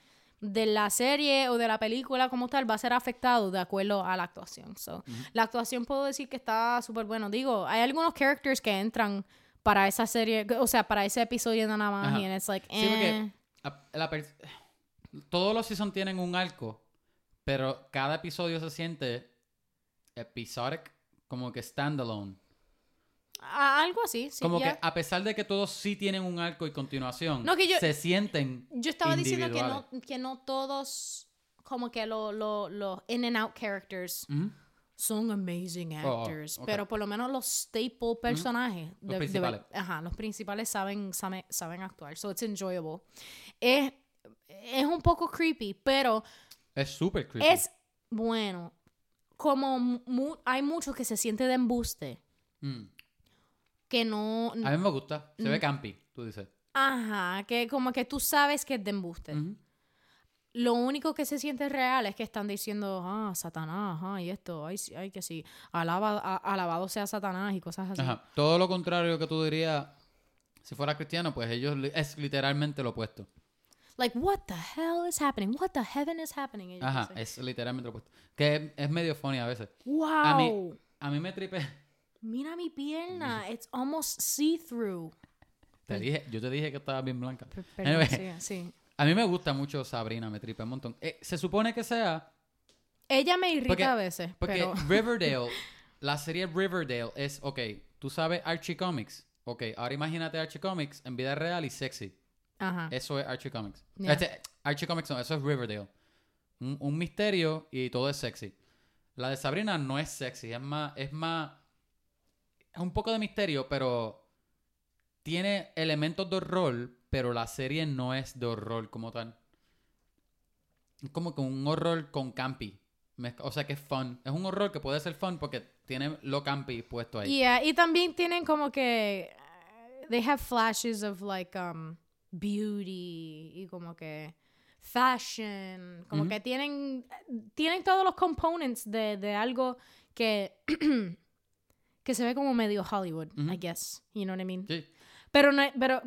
de la serie o de la película como tal va a ser afectado de acuerdo a la actuación. So, La actuación puedo decir que está súper bueno. Digo, hay algunos characters que entran para esa serie, o sea, para ese episodio nada más. Ajá. Y it's like, Sí, porque eh. la todos los seasons tienen un arco, pero cada episodio se siente episodic, como que standalone. Algo así, sí. como ya. que a pesar de que todos sí tienen un arco y continuación, No, que yo- se sienten Yo estaba diciendo que no, que no todos, como que los lo, lo in and out characters Ujú. son amazing Oh, oh, actors, pero por lo menos los staple personajes, Los de- de- principales. ajá, los principales saben, saben, saben actuar, so it's enjoyable. Es, es un poco creepy, pero Es súper creepy. es bueno. Como mu- hay muchos que se siente de embuste, Mm. Que no, A mí me gusta. Se ve campi, tú dices. ajá, que como que tú sabes que es de embuste. Lo único que se siente real es que están diciendo, ah, Satanás, ah, y esto, ay, ay que sí, alaba, a- alabado sea Satanás y cosas así. Ajá. Todo lo contrario que tú dirías, si fuera cristiano, pues ellos es literalmente lo opuesto. Like, what the hell is happening? What the heaven is happening? Ellos Ajá, dicen. es literalmente lo opuesto. Que es, es medio funny a veces. Wow. A mí, a mí me tripe. Mira mi pierna. It's almost see-through. Te dije, yo te dije que estaba bien blanca. P- perdón, Anyway, sí, sí. a mí me gusta mucho Sabrina, me tripe un montón. Eh, se supone que sea Ella me irrita Porque- a veces, Porque pero... <laughs> Riverdale, la serie Riverdale es, ok, tú sabes Archie Comics. Ok, ahora imagínate Archie Comics en vida real y sexy. Ajá. Eso es Archie Comics. Este, Archie Comics no, eso es Riverdale. Un, un misterio y todo es sexy. La de Sabrina no es sexy, es más, es más es un poco de misterio, pero tiene elementos de horror, pero la serie no es de horror como tal. Es como que un horror con campi. O sea que es fun. Es un horror que puede ser fun porque tiene lo campi puesto ahí. Yeah, y también tienen como que uh, they have flashes of like um beauty y como que fashion, como que tienen tienen todos los components de, de algo que <clears throat> que se ve como medio Hollywood, Ujú. I guess. You know what I mean? Sí. Pero no pero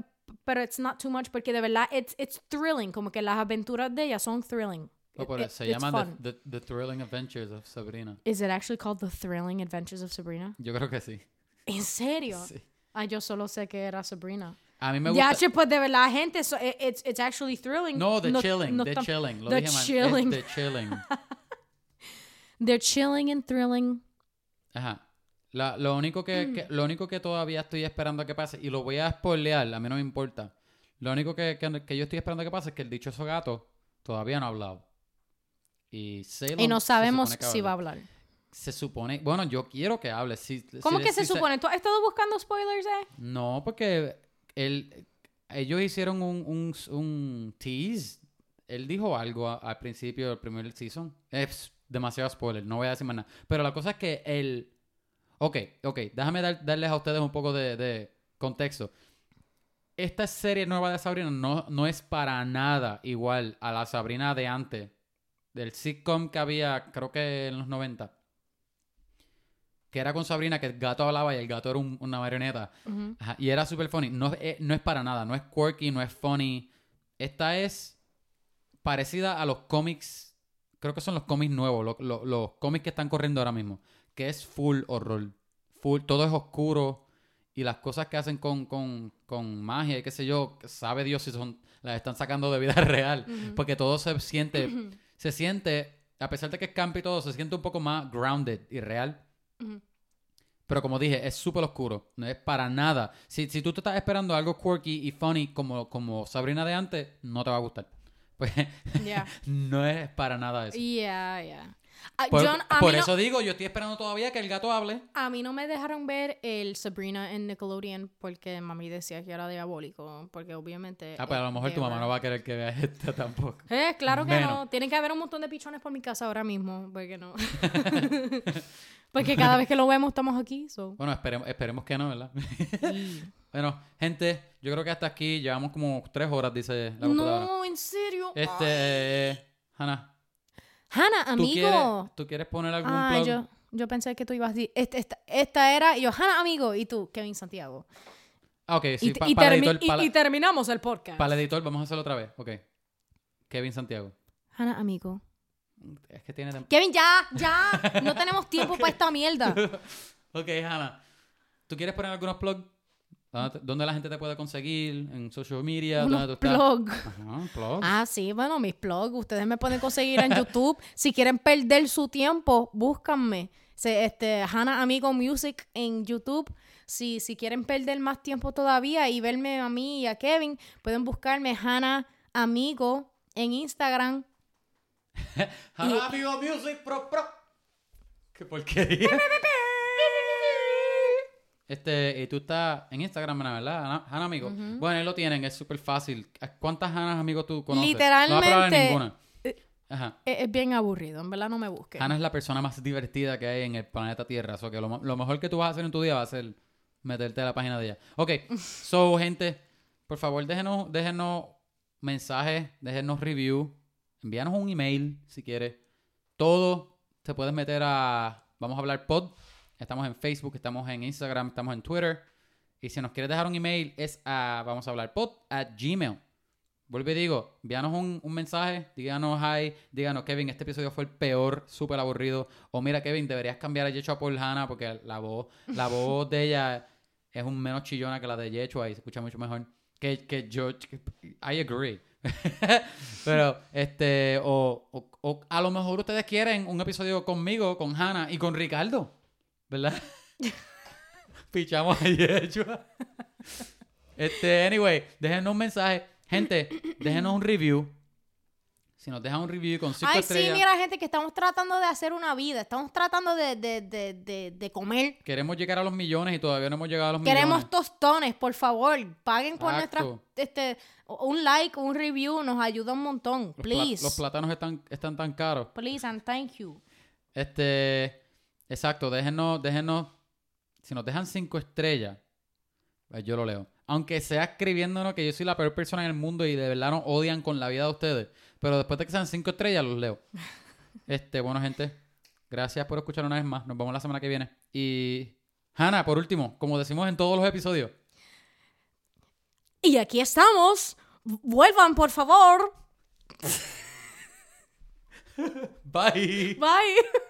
pero it's not too much porque de verdad it's it's thrilling, como que las aventuras de ella son thrilling. Oh, por It- eso se llama the, the, The Thrilling Adventures of Sabrina. Is it actually called The Thrilling Adventures of Sabrina? Yo creo que sí. ¿En serio? Sí. Ay, yo solo sé que era Sabrina. A mí me Ya, gusta. che, pues de verdad, gente, so, it- it's, it's actually thrilling. No, The Chilling. no the Chilling. Lo The dije mal. Chilling. The Chilling. <laughs> They're chilling and thrilling. Ajá. La- lo, único que, que- lo único que todavía estoy esperando a que pase, y lo voy a spoilear, a mí no me importa. Lo único que, que- que yo estoy esperando a que pase es que el dichoso gato todavía no ha hablado. Y, no sabemos si va a hablar. Se supone. Bueno, yo quiero que hable. Si, ¿Cómo si- que se supone? ¿Tú has estado buscando spoilers, eh? No, porque él, ellos hicieron un, un, un tease. Él dijo algo a- al principio del primer season. Es demasiado spoiler, no voy a decir más nada. Pero la cosa es que él... Ok, ok, déjame dar- darles a ustedes un poco de, de contexto. Esta serie nueva de Sabrina no, no es para nada igual a la Sabrina de antes. Del sitcom que había, creo que en los 90. Que era con Sabrina, que el gato hablaba y el gato era un- una marioneta. Ajá, y era super funny. No, es- no es para nada, no es quirky, no es funny. Esta es parecida a los cómics, creo que son los cómics nuevos, lo- lo- los cómics que están corriendo ahora mismo, que es full horror. Full, todo es oscuro y las cosas que hacen con, con, con magia y qué sé yo, sabe Dios si son, las están sacando de vida <laughs> real. Porque todo se siente, se siente, a pesar de que es camp y todo, se siente un poco más grounded y real. Pero como dije, es súper oscuro. No es para nada. Si, si tú te estás esperando algo quirky y funny como, como Sabrina de antes, no te va a gustar. <laughs> Pues Yeah. <laughs> no es para nada eso. Yeah, yeah. Ah, Por, yo- a, por mí eso no, digo, yo estoy esperando todavía que el gato hable. a mí no me dejaron ver el Sabrina en Nickelodeon porque mami decía que era diabólico. Porque obviamente. Ah, pues a lo mejor tu mamá no va a querer que veas <laughs> esto tampoco. Eh, claro que Menos. no. Tienen que haber un montón de pichones por mi casa ahora mismo. Porque no. <laughs> <laughs> porque cada vez que lo vemos estamos aquí. So. Bueno, esperemos, esperemos que no, ¿verdad? Bueno, gente, yo creo que hasta aquí llevamos como tres horas, dice la computadora. No, en serio. Este, Hannah, Hannah, ¿tú quieres, amigo. ¿tú quieres poner algún Ah, plug? yo, yo pensé que tú ibas a decir. este- esta, esta era yo, Hannah, amigo. Y tú, Kevin Santiago. Ah, ok, sí, y, pa- y para, el termi- editor, y- para, y terminamos el podcast. para el editor, vamos a hacerlo otra vez. Ok. Kevin Santiago. Hannah, amigo. Es que tiene... Kevin, ya, ya. <laughs> No tenemos tiempo para esta mierda. <laughs> Ok, Hannah. ¿Tú quieres poner algunos plugs? ¿Dónde, la gente te puede conseguir? ¿En social media? ¿Dónde tú. Ajá, plug. Ah, sí, bueno, mis blogs. Ustedes me pueden conseguir en YouTube. <laughs> si quieren perder su tiempo, búscanme. Se- este, Hannah Amigo Music en YouTube. Si, si quieren perder más tiempo todavía y verme a mí y a Kevin, pueden buscarme Hannah Amigo en Instagram. <laughs> Hannah Amigo Music Pro Pro. Qué porquería. Este, y tú estás en Instagram, ¿verdad? Hannah, Amigo. Bueno, ahí lo tienen, es súper fácil. ¿Cuántas Hannah amigos tú conoces? No vas a probar Literalmente, ninguna. eh, Ajá. Es, es bien aburrido, en verdad no me busquen. Hannah es la persona más divertida que hay en el planeta Tierra. So que lo, lo mejor que tú vas a hacer en tu día va a ser meterte a la página de ella. Ok, <laughs> so gente, por favor déjenos, déjenos mensajes, déjenos review, envíanos un email si quieres. Todo te puedes meter a Vamos a hablar pod. Estamos en Facebook, estamos en Instagram, estamos en Twitter. Y si nos quieres dejar un email es a Vamos a hablar pod at Gmail. Vuelvo y digo, envíanos un, un mensaje, díganos hi, díganos Kevin, este episodio fue el peor, súper aburrido. O mira Kevin, deberías cambiar a Yechua por Hannah porque la voz, la <laughs> voz de ella es un menos chillona que la de Yechua y se escucha mucho mejor. Que, que yo, I agree. <laughs> Pero, este, o, o, o a lo mejor ustedes quieren un episodio conmigo, con Hannah y con Ricardo, ¿verdad? <laughs> Pichamos a Yechua. Este, anyway, déjenos un mensaje. Gente, déjenos un review. Si nos dejan un review con cinco Ay, estrellas, sí, mira, gente, que estamos tratando de hacer una vida. Estamos tratando de, de, de, de, de comer. queremos llegar a los millones y todavía no hemos llegado a los Queremos millones. tostones, por favor. Paguen por nuestras. Este, un like, un review nos ayuda un montón. Los, pla- Please. los plátanos están, están tan caros. Please and thank you. Este, exacto, déjenos, déjenos, si nos dejan cinco estrellas, pues yo lo leo. Aunque sea escribiéndonos que yo soy la peor persona en el mundo y de verdad nos odian con la vida de ustedes, pero después de que sean cinco estrellas los leo. <laughs> Este, bueno gente, gracias por escuchar una vez más. Nos vemos la semana que viene. Y Hannah, por último, como decimos en todos los episodios, Y aquí estamos. Vuelvan, por favor. <laughs> bye. Bye.